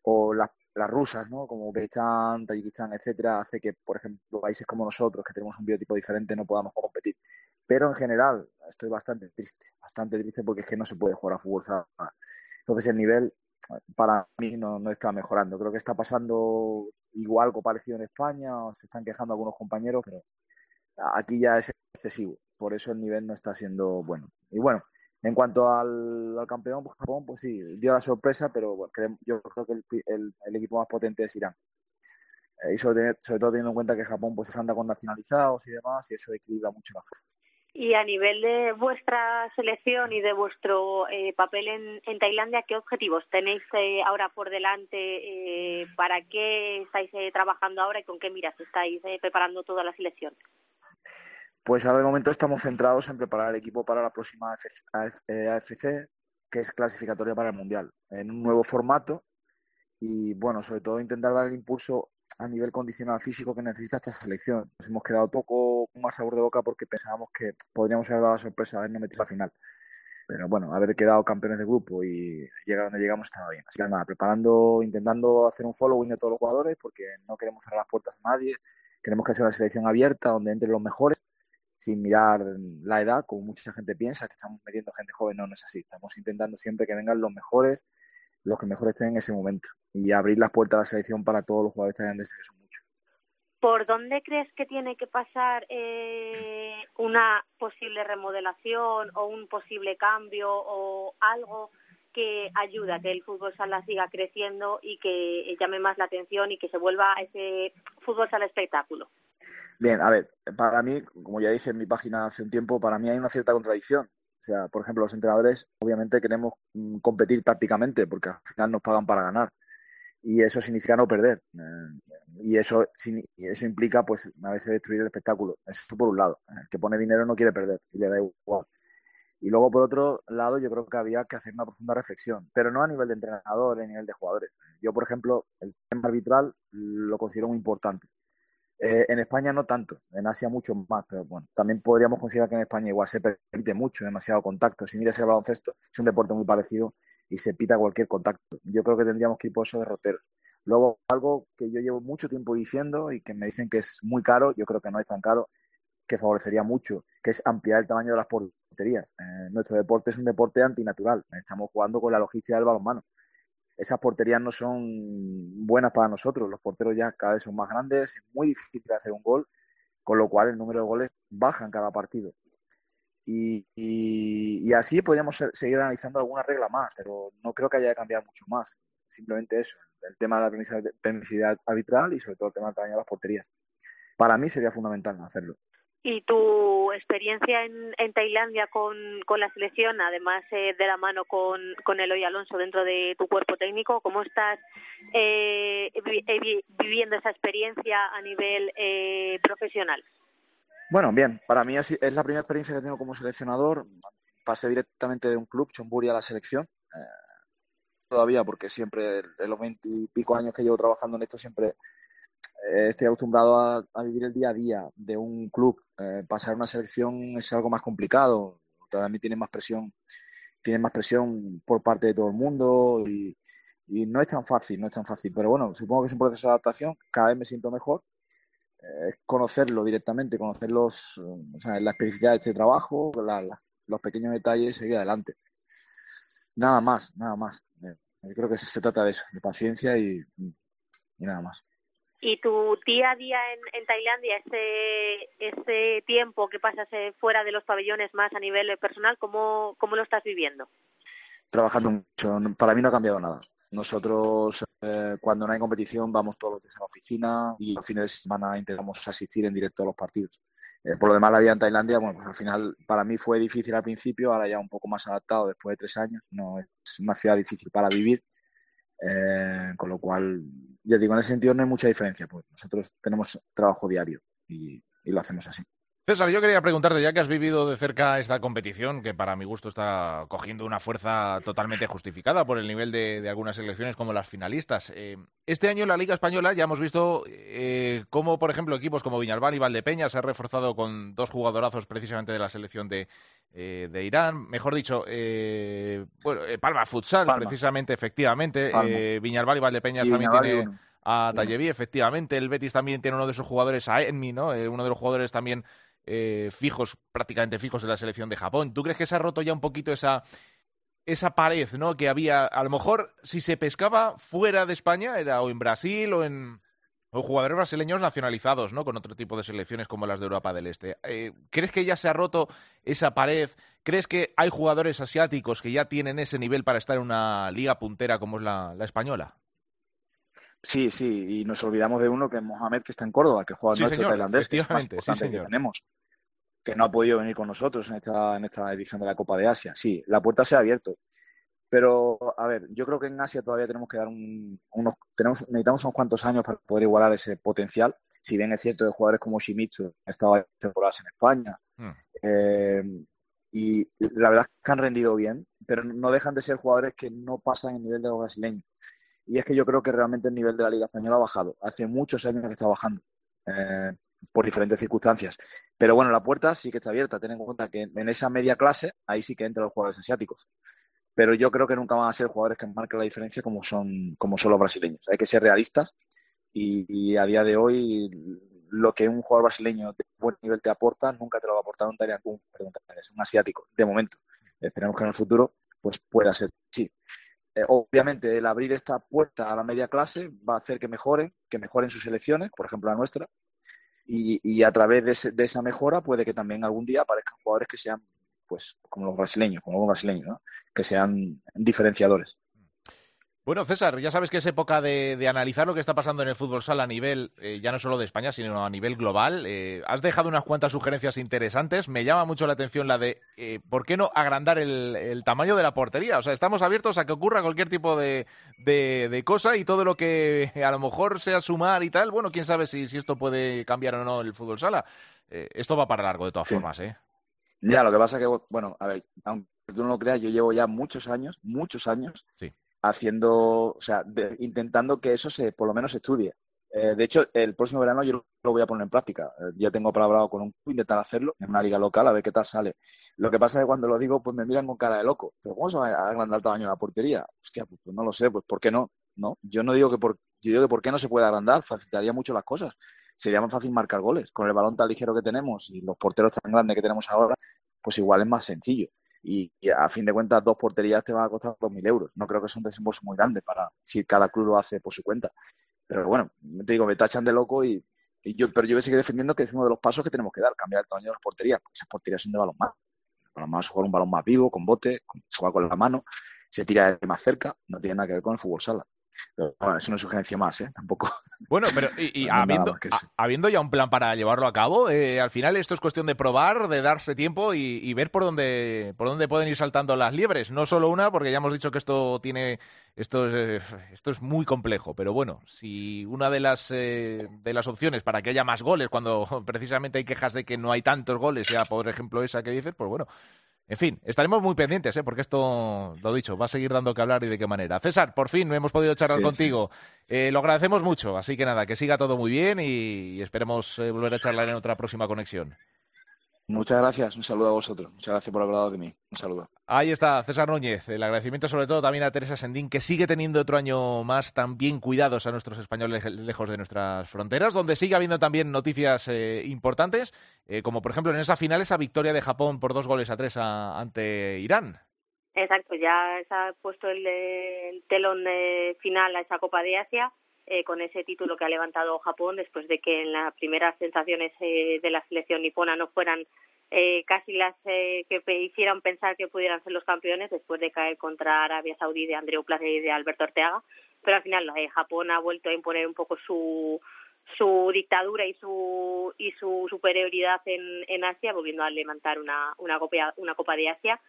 o las las rusas, ¿no? como Uzbekistán, Tayikistán, etcétera, hace que, por ejemplo, países como nosotros, que tenemos un biotipo diferente, no podamos competir. Pero en general, estoy bastante triste, bastante triste porque es que no se puede jugar a fútbol Entonces, el nivel para mí no, no está mejorando. Creo que está pasando igual algo parecido en España, se están quejando algunos compañeros, pero aquí ya es excesivo. Por eso el nivel no está siendo bueno. Y bueno, en cuanto al, campeón, pues Japón, pues sí, dio la sorpresa, pero bueno, yo creo que el, el, equipo más potente es Irán. Eh, y sobre, todo teniendo en cuenta que Japón pues anda con nacionalizados y demás, y eso equilibra mucho las fuerzas. Y a nivel de vuestra selección y de vuestro eh, papel en, en, Tailandia, ¿qué objetivos tenéis eh, ahora por delante? ¿Para qué estáis trabajando ahora y con qué miras estáis preparando toda la selección? Pues ahora de momento estamos centrados en preparar el equipo para la próxima AFC, eh, que es clasificatoria para el Mundial, en un nuevo formato y bueno, sobre todo intentar dar el impulso a nivel condicional físico que necesita esta selección. Nos hemos quedado poco con más sabor de boca porque pensábamos que podríamos haber dado la sorpresa de no meter la final. Pero bueno, haber quedado campeones de grupo y llegar donde llegamos estaba bien. Así que nada, preparando, intentando hacer un following de todos los jugadores porque no queremos cerrar las puertas a nadie. Queremos que sea una selección abierta donde entren los mejores sin mirar la edad, como mucha gente piensa, que estamos metiendo gente joven, no, no es así. Estamos intentando siempre que vengan los mejores, los que mejor estén en ese momento y abrir las puertas a la selección para todos los jugadores tailandeses, que son muchos. ¿Por dónde crees que tiene que pasar eh, una posible remodelación o un posible cambio o algo que ayude a que el fútbol sala siga creciendo y que llame más la atención y que se vuelva ese fútbol sala espectáculo? Bien, a ver, para mí, como ya dije en mi página hace un tiempo, para mí hay una cierta contradicción. O sea, por ejemplo, los entrenadores obviamente queremos mm, competir tácticamente porque al final nos pagan para ganar y eso significa no perder. Eh, y eso, eso implica, pues, a veces destruir el espectáculo. Eso por un lado. El que pone dinero no quiere perder y le da igual. Y luego, por otro lado, yo creo que había que hacer una profunda reflexión, pero no a nivel de entrenador, a nivel de jugadores. Yo, por ejemplo, el tema arbitral lo considero muy importante. Eh, en España no tanto, en Asia mucho más, pero bueno, también podríamos considerar que en España igual se permite mucho, demasiado contacto. Si miras el baloncesto, es un deporte muy parecido y se pita cualquier contacto. Yo creo que tendríamos que ir por eso de roteros. Luego, algo que yo llevo mucho tiempo diciendo y que me dicen que es muy caro, yo creo que no es tan caro, que favorecería mucho, que es ampliar el tamaño de las porterías. Eh, nuestro deporte es un deporte antinatural. Estamos jugando con la logística del balonmano. Esas porterías no son buenas para nosotros. Los porteros ya cada vez son más grandes, es muy difícil hacer un gol, con lo cual el número de goles baja en cada partido. Y, así podríamos seguir analizando alguna regla más, pero no creo que haya que cambiar mucho más. Simplemente eso, el tema de la permisividad arbitral y sobre todo el tema del tamaño de las porterías. Para mí sería fundamental hacerlo. ¿Y tu experiencia en, en Tailandia con, la selección, además eh, de la mano con, con Eloy Alonso dentro de tu cuerpo técnico, cómo estás eh, eh viviendo esa experiencia a nivel eh, profesional? Bueno, bien, para mí es, la primera experiencia que tengo como seleccionador. Pasé directamente de un club, Chonburi, a la selección. Eh, todavía, porque siempre, en los veintipico años que llevo trabajando en esto, siempre eh, estoy acostumbrado a, vivir el día a día de un club. Eh, pasar una selección es algo más complicado. También tiene más presión, tiene más presión por parte de todo el mundo y, y no es tan fácil, no es tan fácil. Pero bueno, supongo que es un proceso de adaptación. Cada vez me siento mejor eh, conocerlo directamente, conocer los, o sea, la especificidad de este trabajo, los pequeños detalles y seguir adelante. Nada más, nada más. Eh, yo creo que se, trata de eso, de paciencia y, nada más. ¿Y tu día a día en, Tailandia, ese, ese tiempo que pasas eh, fuera de los pabellones más a nivel personal, ¿cómo, cómo lo estás viviendo? Trabajando mucho. Para mí no ha cambiado nada. Nosotros, eh, cuando no hay competición, vamos todos los días a la oficina y los fines de semana intentamos asistir en directo a los partidos. Eh, por lo demás, la vida en Tailandia, bueno, pues al final para mí fue difícil al principio, ahora ya un poco más adaptado después de tres años. No es una ciudad difícil para vivir, eh, con lo cual, ya digo, en ese sentido no hay mucha diferencia. Pues nosotros tenemos trabajo diario y lo hacemos así. César, yo quería preguntarte, ya que has vivido de cerca esta competición, que para mi gusto está cogiendo una fuerza totalmente justificada por el nivel de, algunas selecciones como las finalistas. Eh, este año en la Liga Española ya hemos visto eh, cómo, por ejemplo, equipos como Viñalbal y Valdepeña se han reforzado con dos jugadorazos precisamente de la selección de, eh, Irán. Mejor dicho, bueno, Palma Futsal, precisamente, efectivamente. Viñalbal y Valdepeñas también tiene a Tallevi, efectivamente. El Betis también tiene uno de sus jugadores, a Enmi, ¿no? uno de los jugadores también eh, fijos, prácticamente fijos en la selección de Japón. ¿Tú crees que se ha roto ya un poquito esa, esa pared, ¿no? Que había, a lo mejor, si se pescaba fuera de España, era o en Brasil o en o jugadores brasileños nacionalizados, ¿no? Con otro tipo de selecciones como las de Europa del Este. Eh, ¿Crees que ya se ha roto esa pared? ¿Crees que hay jugadores asiáticos que ya tienen ese nivel para estar en una liga puntera como es la, española? Sí, sí, y nos olvidamos de uno que es Mohamed, que está en Córdoba, que juega en nuestro tailandés, que es sí, que tenemos que no ha podido venir con nosotros en esta, en esta edición de la Copa de Asia. Sí, la puerta se ha abierto. Pero, a ver, yo creo que en Asia todavía tenemos que dar unos, tenemos, necesitamos unos cuantos años para poder igualar ese potencial. Si bien es cierto de jugadores como Shimizu, han estado temporadas en España, hmm. eh, y la verdad es que han rendido bien, pero no dejan de ser jugadores que no pasan el nivel de los brasileños. Y es que yo creo que realmente el nivel de la Liga Española ha bajado. Hace muchos años que está bajando. Eh, por diferentes circunstancias. Pero bueno, la puerta sí que está abierta. Ten en cuenta que en esa media clase, ahí sí que entran los jugadores asiáticos. Pero yo creo que nunca van a ser jugadores que marquen la diferencia como son, como son los brasileños. Hay que ser realistas y, a día de hoy lo que un jugador brasileño de buen nivel te aporta, nunca te lo va a aportar un un, es un asiático, de momento. Esperemos que en el futuro pues pueda ser sí. Eh, obviamente, el abrir esta puerta a la media clase va a hacer que mejoren, que mejoren sus elecciones, por ejemplo la nuestra, y, a través de, esa mejora puede que también algún día aparezcan jugadores que sean, pues, como los brasileños, como los brasileños, que sean diferenciadores. Bueno, César, ya sabes que es época de, analizar lo que está pasando en el fútbol sala a nivel, eh, ya no solo de España, sino a nivel global. Eh, has dejado unas cuantas sugerencias interesantes. Me llama mucho la atención la de, eh, ¿por qué no agrandar el, tamaño de la portería? O sea, estamos abiertos a que ocurra cualquier tipo de, cosa y todo lo que a lo mejor sea sumar y tal. Bueno, quién sabe si, si esto puede cambiar o no el fútbol sala. esto va para largo de todas formas, ¿eh? Ya, lo que pasa que, bueno, a ver, aunque tú no lo creas, yo llevo ya muchos años, muchos años. Sí haciendo, o sea, intentando que eso se, por lo menos estudie. Eh, de hecho, el próximo verano yo lo voy a poner en práctica. Eh, ya tengo palabrado con un club, intentar hacerlo en una liga local, a ver qué tal sale. Lo que pasa es que cuando lo digo, pues me miran con cara de loco. ¿Pero cómo se va a agrandar el tamaño de la portería? Hostia, pues, pues, no lo sé, pues ¿por qué no? No, yo no digo que por, yo digo que por qué no se puede agrandar, facilitaría mucho las cosas. Sería más fácil marcar goles. Con el balón tan ligero que tenemos y los porteros tan grandes que tenemos ahora, pues igual es más sencillo y, a fin de cuentas dos porterías te van a costar 2.000 euros. No creo que sea un desembolso muy grande para si cada club lo hace por su cuenta. Pero bueno, te digo, me tachan de loco y, yo, pero yo voy a defendiendo que es uno de los pasos que tenemos que dar, cambiar el tamaño de las porterías, porque esas porterías son de balón más. Para más jugar un balón más vivo, con bote, se juega con la mano, se tira de más cerca, no tiene nada que ver con el fútbol sala bueno, es una sugerencia más, ¿eh? Tampoco. Bueno, pero y, habiendo, habiendo, ya un plan para llevarlo a cabo, eh, al final esto es cuestión de probar, de darse tiempo y, ver por dónde, por dónde pueden ir saltando las liebres. No solo una, porque ya hemos dicho que esto tiene, esto es, esto es muy complejo. Pero bueno, si una de las eh, de las opciones para que haya más goles, cuando precisamente hay quejas de que no hay tantos goles, ya por ejemplo esa que dices, pues bueno, en fin, estaremos muy pendientes, ¿eh? porque esto, lo dicho, va a seguir dando que hablar y de qué manera. César, por fin hemos podido charlar contigo. Eh, lo agradecemos mucho, así que nada, que siga todo muy bien y, esperemos eh, volver a charlar en otra próxima conexión. Muchas gracias, un saludo a vosotros. Muchas gracias por haber hablado de mí. Un saludo. Ahí está, César Núñez. El agradecimiento sobre todo también a Teresa Sendín, que sigue teniendo otro año más también cuidados a nuestros españoles lejos de nuestras fronteras, donde sigue habiendo también noticias eh, importantes, eh, como por ejemplo en esa final, esa victoria de Japón por dos goles a tres ante Irán. Exacto, ya se ha puesto el, telón final a esa Copa de Asia. Eh, con ese título que ha levantado Japón después de que en las primeras sensaciones de la selección nipona no fueran eh, casi las eh, que hicieran pensar que pudieran ser los campeones después de caer contra Arabia Saudí de Andreu Plaza y de Alberto Ortega, pero al final eh, Japón ha vuelto a imponer un poco su su dictadura y su y su superioridad en, en Asia, volviendo a levantar una una copa una copa de Asia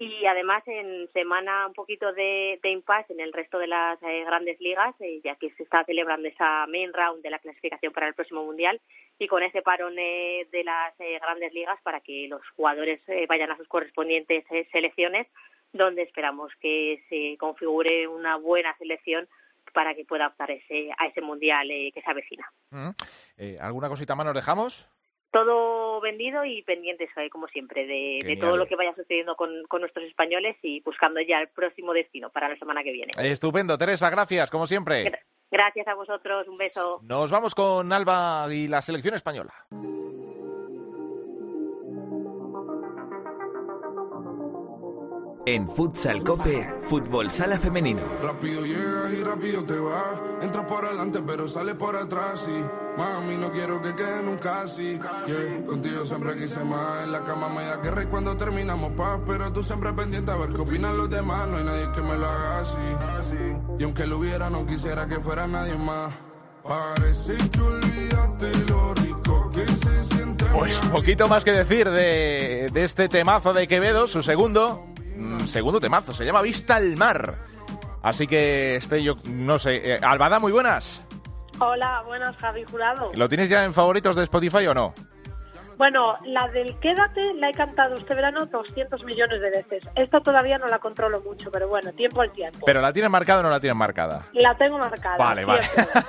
y además en semana un poquito de, de impasse en el resto de las eh, grandes ligas, eh, ya que se está celebrando esa main round de la clasificación para el próximo mundial y con ese parón eh, de las grandes ligas para que los jugadores vayan a sus correspondientes selecciones, donde esperamos que se configure una buena selección para que pueda optar ese, a ese mundial que se avecina. ¿Alguna cosita más nos dejamos? todo vendido y pendientes, eh, como siempre, de, todo lo que vaya sucediendo con, nuestros españoles y buscando ya el próximo destino para la semana que viene. Estupendo, Teresa, gracias, como siempre. Gracias a vosotros, un beso. Nos vamos con Alba y la selección española. En Futsal Cope, Fútbol Sala Femenino. Rápido llegas y rápido te vas. Entras por adelante, pero sales por atrás. Y mami, no quiero que quede nunca así. Yeah. Contigo siempre quise más. En la cama me da guerra y cuando terminamos paz. Pero tú siempre pendiente a ver qué opinan los demás. No hay nadie que me lo haga así. Y aunque lo hubiera, no quisiera que fuera nadie más. Parece que olvidaste lo rico que se siente. Pues poquito más que decir de, de este temazo de Quevedo, su segundo segundo temazo, se llama Vista al Mar. Así que este yo no sé. Eh, Albada, muy buenas. Hola, buenas, Javi Jurado. ¿Lo tienes ya en favoritos de Spotify o no? Bueno, la del Quédate la he cantado este verano 200 millones de veces. Esta todavía no la controlo mucho, pero bueno, tiempo al tiempo. ¿Pero la tienes marcada o no la tienes marcada? La tengo marcada. Vale, vale.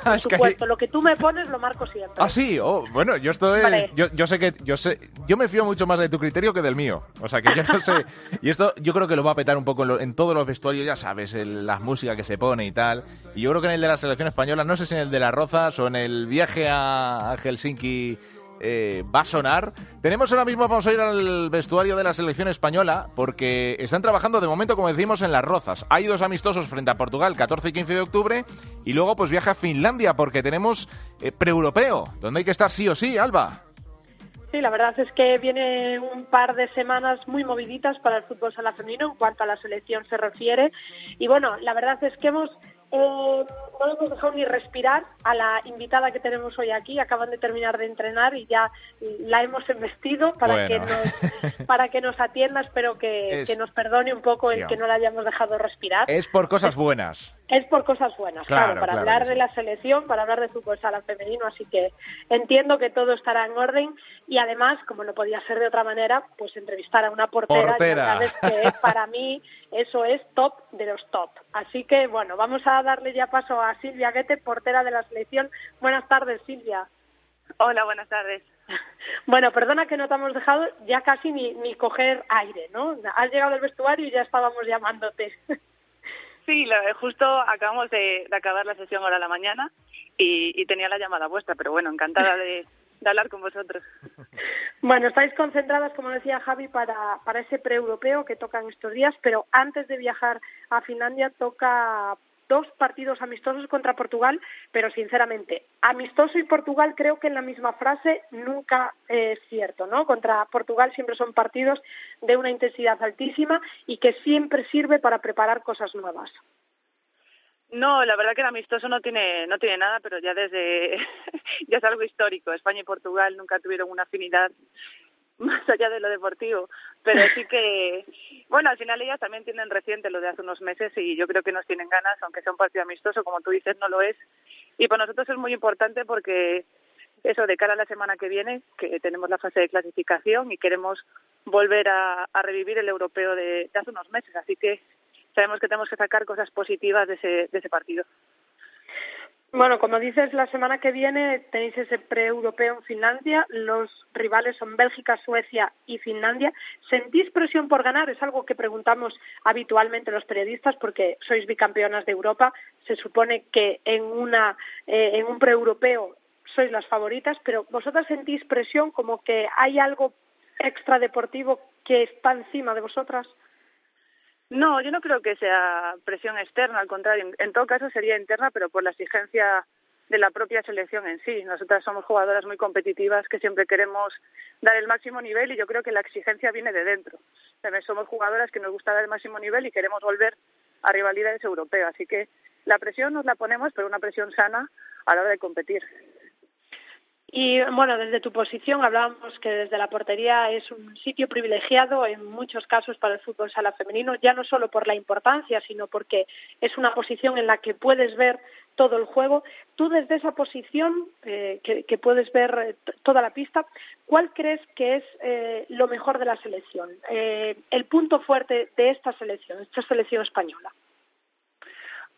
Por supuesto, lo que tú me pones lo marco siempre. Ah, sí, oh, bueno, yo estoy. Yo, sé que. Yo sé. Yo me fío mucho más de tu criterio que del mío. O sea que yo no sé. y esto yo creo que lo va a petar un poco en, todos los vestuarios, ya sabes, el, la música que se pone y tal. Y yo creo que en el de la selección española, no sé si en el de las Rozas o en el viaje a Helsinki eh, va a sonar. Tenemos ahora mismo, vamos a ir al vestuario de la selección española, porque están trabajando de momento, como decimos, en las Rozas. Hay dos amistosos frente a Portugal, 14 y 15 de octubre, y luego pues viaja a Finlandia, porque tenemos eh, preeuropeo, donde hay que estar sí o sí, Alba. Sí, la verdad es que viene un par de semanas muy moviditas para el fútbol sala femenino en cuanto a la selección se refiere. Y bueno, la verdad es que hemos eh, no hemos dejado ni respirar a la invitada que tenemos hoy aquí. Acaban de terminar de entrenar y ya la hemos embestido para que nos para que nos atienda. Espero que, nos perdone un poco el que no la hayamos dejado respirar. Es por cosas buenas. Es por cosas buenas, claro, para hablar de la selección, para hablar de fútbol sala femenino. Así que entiendo que todo estará en orden y además, como no podía ser de otra manera, pues entrevistar a una portera. portera. sabes que para mí eso es top de los top. Así que bueno, vamos a darle ya paso a Silvia Guete, portera de la selección. Buenas tardes, Silvia. Hola, buenas tardes. Bueno, perdona que no te hemos dejado ya casi ni, ni coger aire, ¿no? Has llegado al vestuario y ya estábamos llamándote. Sí, justo acabamos de, acabar la sesión ahora a la mañana y, y tenía la llamada vuestra, pero bueno, encantada de, de hablar con vosotros. Bueno, estáis concentradas, como decía Javi, para, para ese pre-europeo que tocan estos días, pero antes de viajar a Finlandia toca dos partidos amistosos contra Portugal, pero sinceramente, amistoso y Portugal creo que en la misma frase nunca es cierto, ¿no? Contra Portugal siempre son partidos de una intensidad altísima y que siempre sirve para preparar cosas nuevas. No, la verdad que el amistoso no tiene no tiene nada, pero ya desde ya es algo histórico. España y Portugal nunca tuvieron una afinidad más allá de lo deportivo, pero sí que bueno, al final ellas también tienen reciente lo de hace unos meses y yo creo que nos tienen ganas, aunque sea un partido amistoso, como tú dices, no lo es. Y para nosotros es muy importante porque eso de cara a la semana que viene, que tenemos la fase de clasificación y queremos volver a, revivir el europeo de hace unos meses, así que sabemos que tenemos que sacar cosas positivas de ese, de ese partido. Bueno, como dices, la semana que viene tenéis ese pre-europeo en Finlandia. Los rivales son Bélgica, Suecia y Finlandia. ¿Sentís presión por ganar? Es algo que preguntamos habitualmente los periodistas porque sois bicampeonas de Europa. Se supone que en, una, eh, en un pre-europeo sois las favoritas, pero ¿vosotras sentís presión como que hay algo extra deportivo que está encima de vosotras? No, yo no creo que sea presión externa, al contrario, en todo caso sería interna, pero por la exigencia de la propia selección en sí. Nosotras somos jugadoras muy competitivas que siempre queremos dar el máximo nivel y yo creo que la exigencia viene de dentro. También somos jugadoras que nos gusta dar el máximo nivel y queremos volver a rivalidades europeas. Así que la presión nos la ponemos, pero una presión sana a la hora de competir. Y bueno, desde tu posición hablábamos que desde la portería es un sitio privilegiado en muchos casos para el fútbol sala femenino, ya no solo por la importancia, sino porque es una posición en la que puedes ver todo el juego. Tú desde esa posición, eh, que, puedes ver eh, toda la pista, ¿cuál crees que es eh, lo mejor de la selección? el punto fuerte de esta selección, esta selección española.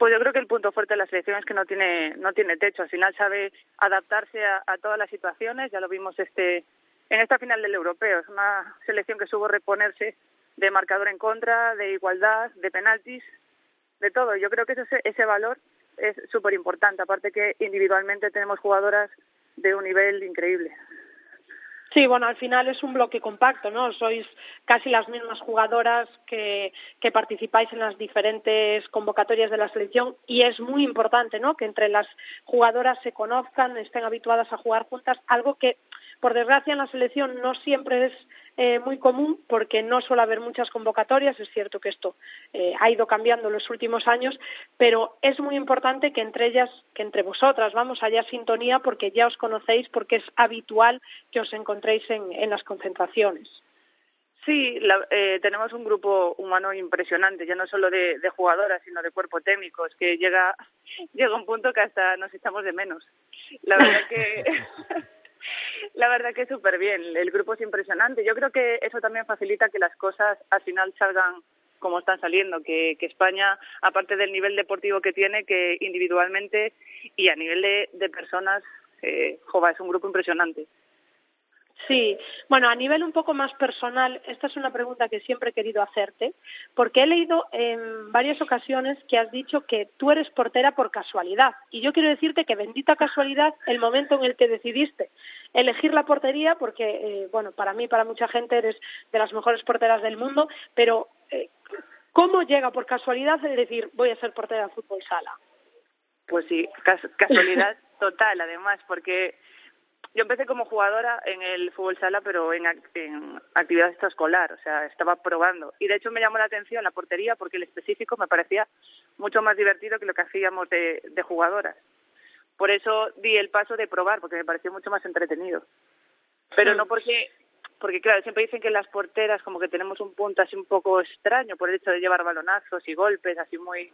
Pues yo creo que el punto fuerte de la selección es que no tiene no tiene techo. Al final sabe adaptarse a, todas las situaciones. Ya lo vimos este en esta final del europeo. Es una selección que supo reponerse de marcador en contra, de igualdad, de penaltis, de todo. Yo creo que ese, ese valor es súper importante. Aparte que individualmente tenemos jugadoras de un nivel increíble. Sí, bueno, al final es un bloque compacto, ¿no? Sois casi las mismas jugadoras que, que participáis en las diferentes convocatorias de la selección y es muy importante, ¿no? Que entre las jugadoras se conozcan, estén habituadas a jugar juntas, algo que por desgracia en la selección no siempre es eh, muy común porque no suele haber muchas convocatorias. Es cierto que esto eh, ha ido cambiando en los últimos años, pero es muy importante que entre ellas, que entre vosotras, vamos, haya sintonía porque ya os conocéis, porque es habitual que os encontréis en, en las concentraciones. Sí, eh, tenemos un grupo humano impresionante, ya no solo de, de, jugadoras, sino de cuerpo técnico. Es que llega, llega un punto que hasta nos echamos de menos. La verdad que la verdad que súper bien. El grupo es impresionante. Yo creo que eso también facilita que las cosas al final salgan como están saliendo, que, que España, aparte del nivel deportivo que tiene, que individualmente y a nivel de, de personas, eh, jova, es un grupo impresionante. Sí, bueno, a nivel un poco más personal, esta es una pregunta que siempre he querido hacerte, porque he leído en varias ocasiones que has dicho que tú eres portera por casualidad. Y yo quiero decirte que bendita casualidad el momento en el que decidiste elegir la portería, porque, eh, bueno, para mí, para mucha gente eres de las mejores porteras del mundo, pero eh, ¿cómo llega por casualidad el decir voy a ser portera de fútbol sala? Pues sí, casualidad total, además, porque yo empecé como jugadora en el fútbol sala, pero en, en actividad extraescolar, o sea, estaba probando. Y de hecho me llamó la atención la portería porque el específico me parecía mucho más divertido que lo que hacíamos de, de jugadoras. Por eso di el paso de probar, porque me pareció mucho más entretenido. Pero no porque, porque claro, siempre dicen que las porteras como que tenemos un punto así un poco extraño por el hecho de llevar balonazos y golpes así muy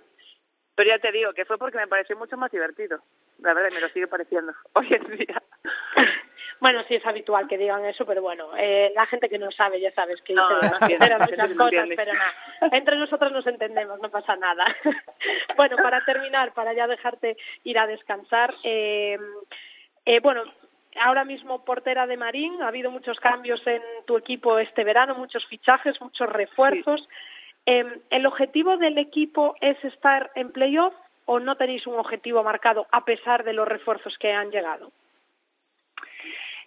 pero ya te digo que fue porque me pareció mucho más divertido. La verdad, me lo sigue pareciendo hoy en día. Bueno, sí es habitual que digan eso, pero bueno, eh, la gente que no sabe, ya sabes que no, dice no, entiende, muchas cosas, pero nada, entre nosotros nos entendemos, no pasa nada. bueno, para terminar, para ya dejarte ir a descansar, eh, eh, bueno, ahora mismo portera de Marín, ha habido muchos cambios en tu equipo este verano, muchos fichajes, muchos refuerzos. Sí. Eh, ¿El objetivo del equipo es estar en playoff o no tenéis un objetivo marcado a pesar de los refuerzos que han llegado?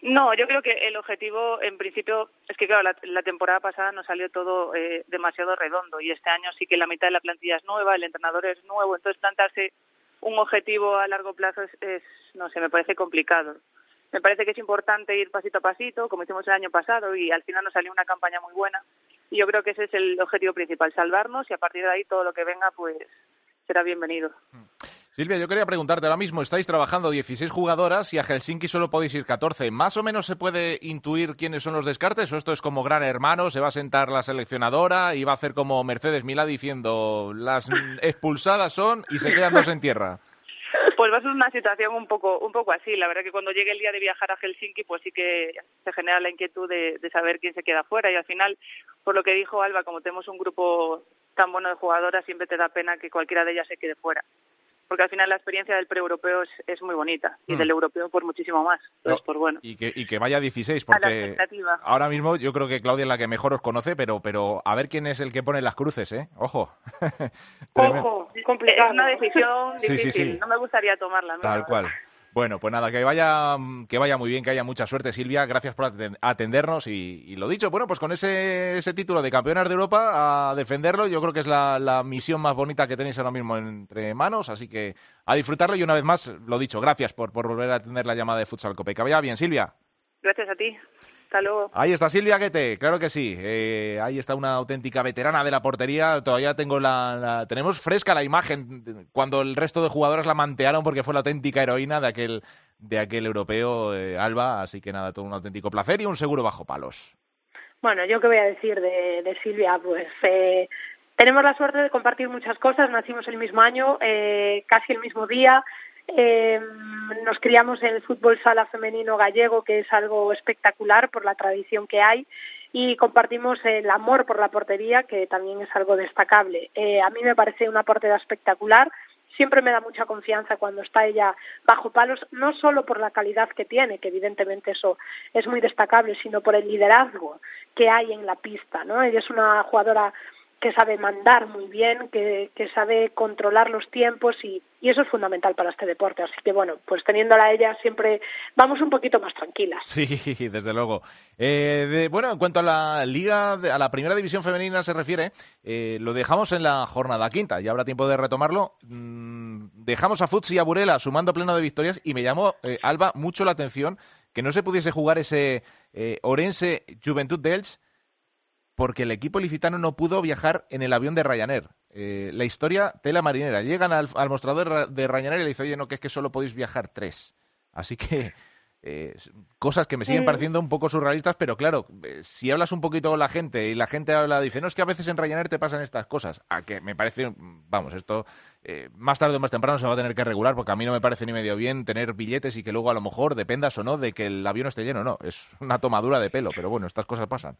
No, yo creo que el objetivo, en principio, es que claro, la, la temporada pasada nos salió todo eh, demasiado redondo y este año sí que la mitad de la plantilla es nueva, el entrenador es nuevo, entonces plantarse un objetivo a largo plazo es, es no sé, me parece complicado. Me parece que es importante ir pasito a pasito, como hicimos el año pasado, y al final nos salió una campaña muy buena. Y yo creo que ese es el objetivo principal, salvarnos y a partir de ahí todo lo que venga, pues será bienvenido. Silvia, yo quería preguntarte, ahora mismo estáis trabajando 16 jugadoras y a Helsinki solo podéis ir 14. ¿Más o menos se puede intuir quiénes son los descartes o esto es como gran hermano, se va a sentar la seleccionadora y va a hacer como Mercedes Milá diciendo las expulsadas son y se quedan dos en tierra? Pues va a ser una situación un poco un poco así. La verdad que cuando llegue el día de viajar a Helsinki, pues sí que se genera la inquietud de, de saber quién se queda fuera. Y al final, por lo que dijo Alba, como tenemos un grupo tan bueno de jugadoras, siempre te da pena que cualquiera de ellas se quede fuera. Porque al final la experiencia del pre-europeo es, es muy bonita y Mm. del europeo por muchísimo más. Entonces, No, pues bueno. Y que, y que vaya 16, A la porque ahora mismo yo creo que Claudia es la que mejor os conoce, pero, pero a ver quién es el que pone las cruces, ¿eh? Ojo. Ojo, complicado. Es una decisión Sí, sí, difícil. sí. No me gustaría tomarla. ¿no? Tal cual. Bueno, pues nada, que vaya, que vaya muy bien, que haya mucha suerte, Silvia. Gracias por aten- atendernos y, lo dicho, bueno, pues con ese, ese título de campeonas de Europa a defenderlo, yo creo que es la, la misión más bonita que tenéis ahora mismo entre manos, así que a disfrutarlo y una vez más, lo dicho, gracias por, por volver a atender la llamada de Futsal Cope. Que vaya bien, Silvia. Gracias a ti. Hasta luego. Ahí está Silvia Guete, claro que sí. Eh, ahí está una auténtica veterana de la portería. Todavía tengo la, la- tenemos fresca la imagen cuando el resto de jugadores la mantearon porque fue la auténtica heroína de aquel de aquel europeo eh, Alba. Así que nada, todo un auténtico placer y un seguro bajo palos. Bueno, yo qué voy a decir de, de Silvia, pues eh, tenemos la suerte de compartir muchas cosas, nacimos el mismo año, eh, casi el mismo día, eh, nos criamos en el fútbol sala femenino gallego, que es algo espectacular por la tradición que hay, y compartimos el amor por la portería, que también es algo destacable. Eh, a mí me parece una portera espectacular, siempre me da mucha confianza cuando está ella bajo palos, no solo por la calidad que tiene, que evidentemente eso es muy destacable, sino por el liderazgo que hay en la pista, ¿no? Ella es una jugadora que sabe mandar muy bien, que, que sabe controlar los tiempos y, y eso es fundamental para este deporte. Así que bueno, pues teniéndola a ella siempre vamos un poquito más tranquilas. Sí, desde luego. Eh, de- bueno, en cuanto a la liga, a la primera división femenina se refiere, eh, lo dejamos en la jornada quinta. Ya habrá tiempo de retomarlo. Mm, dejamos a Futsi y a Burela sumando pleno de victorias y me llamó, eh, Alba, mucho la atención que no se pudiese jugar ese eh, Orense Juventud de Elche porque el equipo licitano no pudo viajar en el avión de Ryanair. Eh, la historia, tela marinera. Llegan al, al mostrador de Ryanair y le dicen, oye, no, que es que solo podéis viajar tres. Así que eh, cosas que me siguen Mm. pareciendo un poco surrealistas, pero claro, eh, si hablas un poquito con la gente y la gente habla, dice, no, es que a veces en Ryanair te pasan estas cosas. A que me parece, vamos, esto eh, más tarde o más temprano se va a tener que regular, porque a mí no me parece ni medio bien tener billetes y que luego a lo mejor dependas o no de que el avión esté lleno. No, es una tomadura de pelo, pero bueno, estas cosas pasan.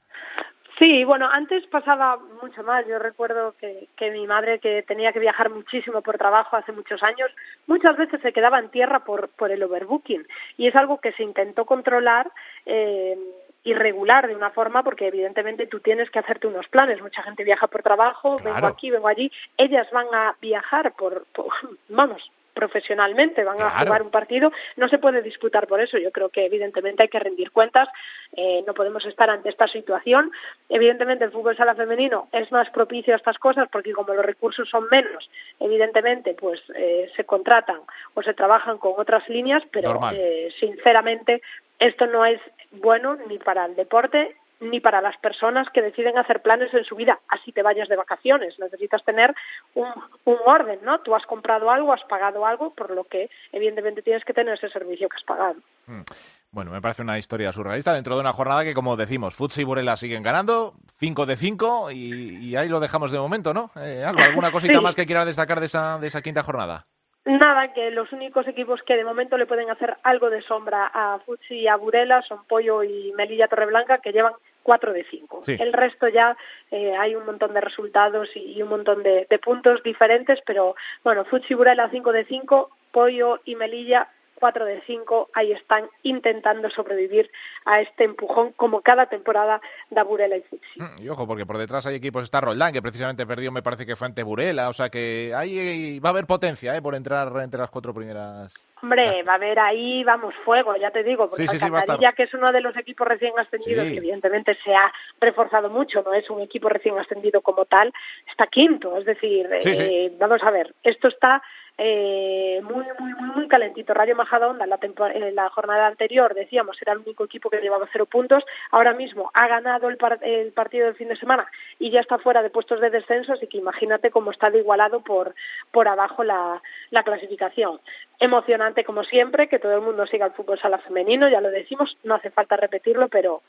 Sí, bueno, antes pasaba mucho más. Yo recuerdo que, que mi madre, que tenía que viajar muchísimo por trabajo hace muchos años, muchas veces se quedaba en tierra por, por el overbooking. Y es algo que se intentó controlar eh, y regular de una forma, porque evidentemente tú tienes que hacerte unos planes. Mucha gente viaja por trabajo, vengo aquí, vengo allí. Ellas van a viajar por, por vamos, profesionalmente, van a jugar un partido, no se puede disputar por eso. Yo creo que evidentemente hay que rendir cuentas, eh, no podemos estar ante esta situación. Evidentemente el fútbol sala femenino es más propicio a estas cosas porque como los recursos son menos, evidentemente pues eh, se contratan o se trabajan con otras líneas, pero eh, sinceramente Esto no es bueno ni para el deporte ni para las personas que deciden hacer planes en su vida, así te vayas de vacaciones. Necesitas tener un, un, orden, ¿no? Tú has comprado algo, has pagado algo, por lo que evidentemente tienes que tener ese servicio que has pagado. Mm. Bueno, me parece una historia surrealista dentro de una jornada que, como decimos, Futsi y Burela siguen ganando, 5 de 5, y, ahí lo dejamos de momento, ¿no? Eh, ¿Alguna cosita más que quiera destacar de esa, de esa quinta jornada? Nada, que los únicos equipos que de momento le pueden hacer algo de sombra a Futsi y a Burela son Pollo y Melilla Torreblanca, que llevan 4 de 5. El resto ya eh, hay un montón de resultados y, un montón de, de puntos diferentes, pero bueno, Futsi y Burela 5 de 5, Pollo y Melilla 4 de 5 ahí están intentando sobrevivir a este empujón como cada temporada da Burela y Futsi. Mm, y ojo, porque por detrás hay equipos, está Roldán, que precisamente perdió, me parece que fue ante Burela, o sea que ahí va a haber potencia ¿eh? por entrar entre las cuatro primeras. Hombre, va a haber ahí, vamos, fuego, ya te digo, porque sí, que es uno de los equipos recién ascendidos, que evidentemente se ha reforzado mucho, no es un equipo recién ascendido como tal, está quinto, es decir, eh, vamos a ver, esto está eh, muy, muy, muy, muy calentito. Radio Majadahonda en la, en la jornada anterior, decíamos, era el único equipo que llevaba cero puntos. Ahora mismo ha ganado el, el partido del fin de semana y ya está fuera de puestos de descenso, así que imagínate cómo está de igualado por, por abajo la, la clasificación. Emocionante como siempre, que todo el mundo siga el fútbol sala femenino, ya lo decimos, no hace falta repetirlo, pero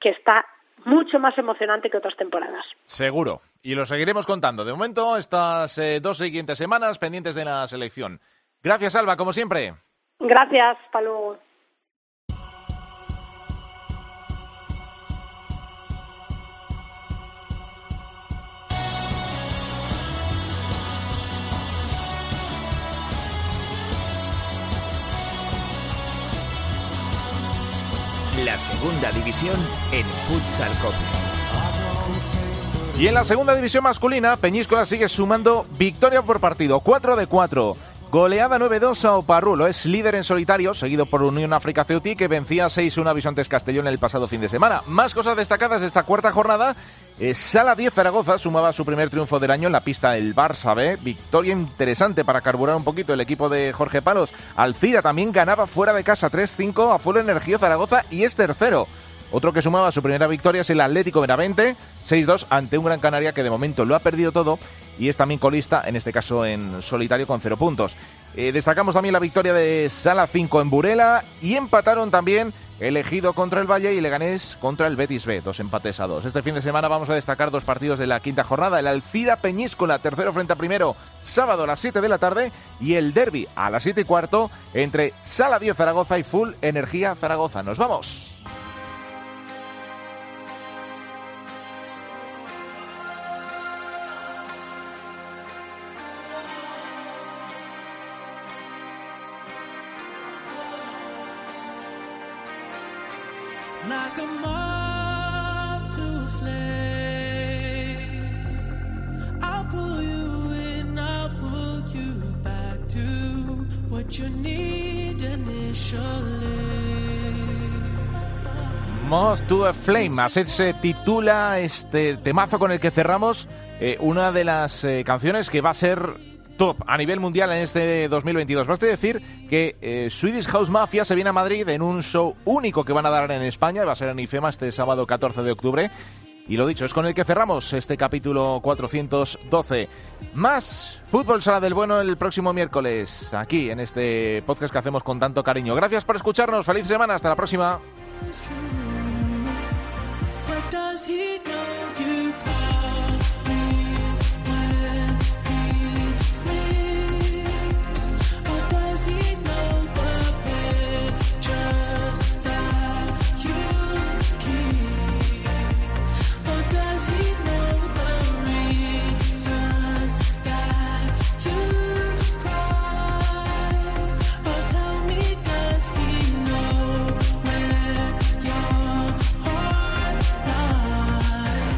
que está mucho más emocionante que otras temporadas. Seguro. Y lo seguiremos contando. De momento, estas eh, dos siguientes semanas pendientes de la selección. Gracias, Alba, como siempre. Gracias, hasta luego. La segunda división en Futsal Cope. Y en la segunda división masculina, Peñíscola sigue sumando victoria por partido, 4 de 4. Goleada 9-2 a Oparrulo. Es líder en solitario, seguido por Unión África Ceuti, que vencía 6-1 a Bisontes Castellón el pasado fin de semana. Más cosas destacadas de esta cuarta jornada. Sala 10 Zaragoza sumaba su primer triunfo del año en la pista del Barça B. Victoria interesante para carburar un poquito el equipo de Jorge Palos. Alcira también ganaba fuera de casa 3-5 a Full Energía Zaragoza y es tercero. Otro que sumaba su primera victoria es el Atlético Benavente, 6-2 ante un Gran Canaria que de momento lo ha perdido todo y es también colista, en este caso en solitario con cero puntos. Eh, destacamos también la victoria de Sala 5 en Burela y empataron también elegido contra el Valle y Leganés contra el Betis B, dos empates a dos. Este fin de semana vamos a destacar dos partidos de la quinta jornada, el Alcira Peñíscola, tercero frente a primero, sábado a las 7 de la tarde y el Derby a las 7 y cuarto entre Sala 10 Zaragoza y Full Energía Zaragoza. Nos vamos. Flame, así se titula este temazo con el que cerramos eh, una de las eh, canciones que va a ser top a nivel mundial en este 2022. Basta decir que eh, Swedish House Mafia se viene a Madrid en un show único que van a dar en España, va a ser en IFEMA este sábado 14 de octubre. Y lo dicho, es con el que cerramos este capítulo 412. Más fútbol sala del bueno el próximo miércoles, aquí en este podcast que hacemos con tanto cariño. Gracias por escucharnos, feliz semana, hasta la próxima. does he know you?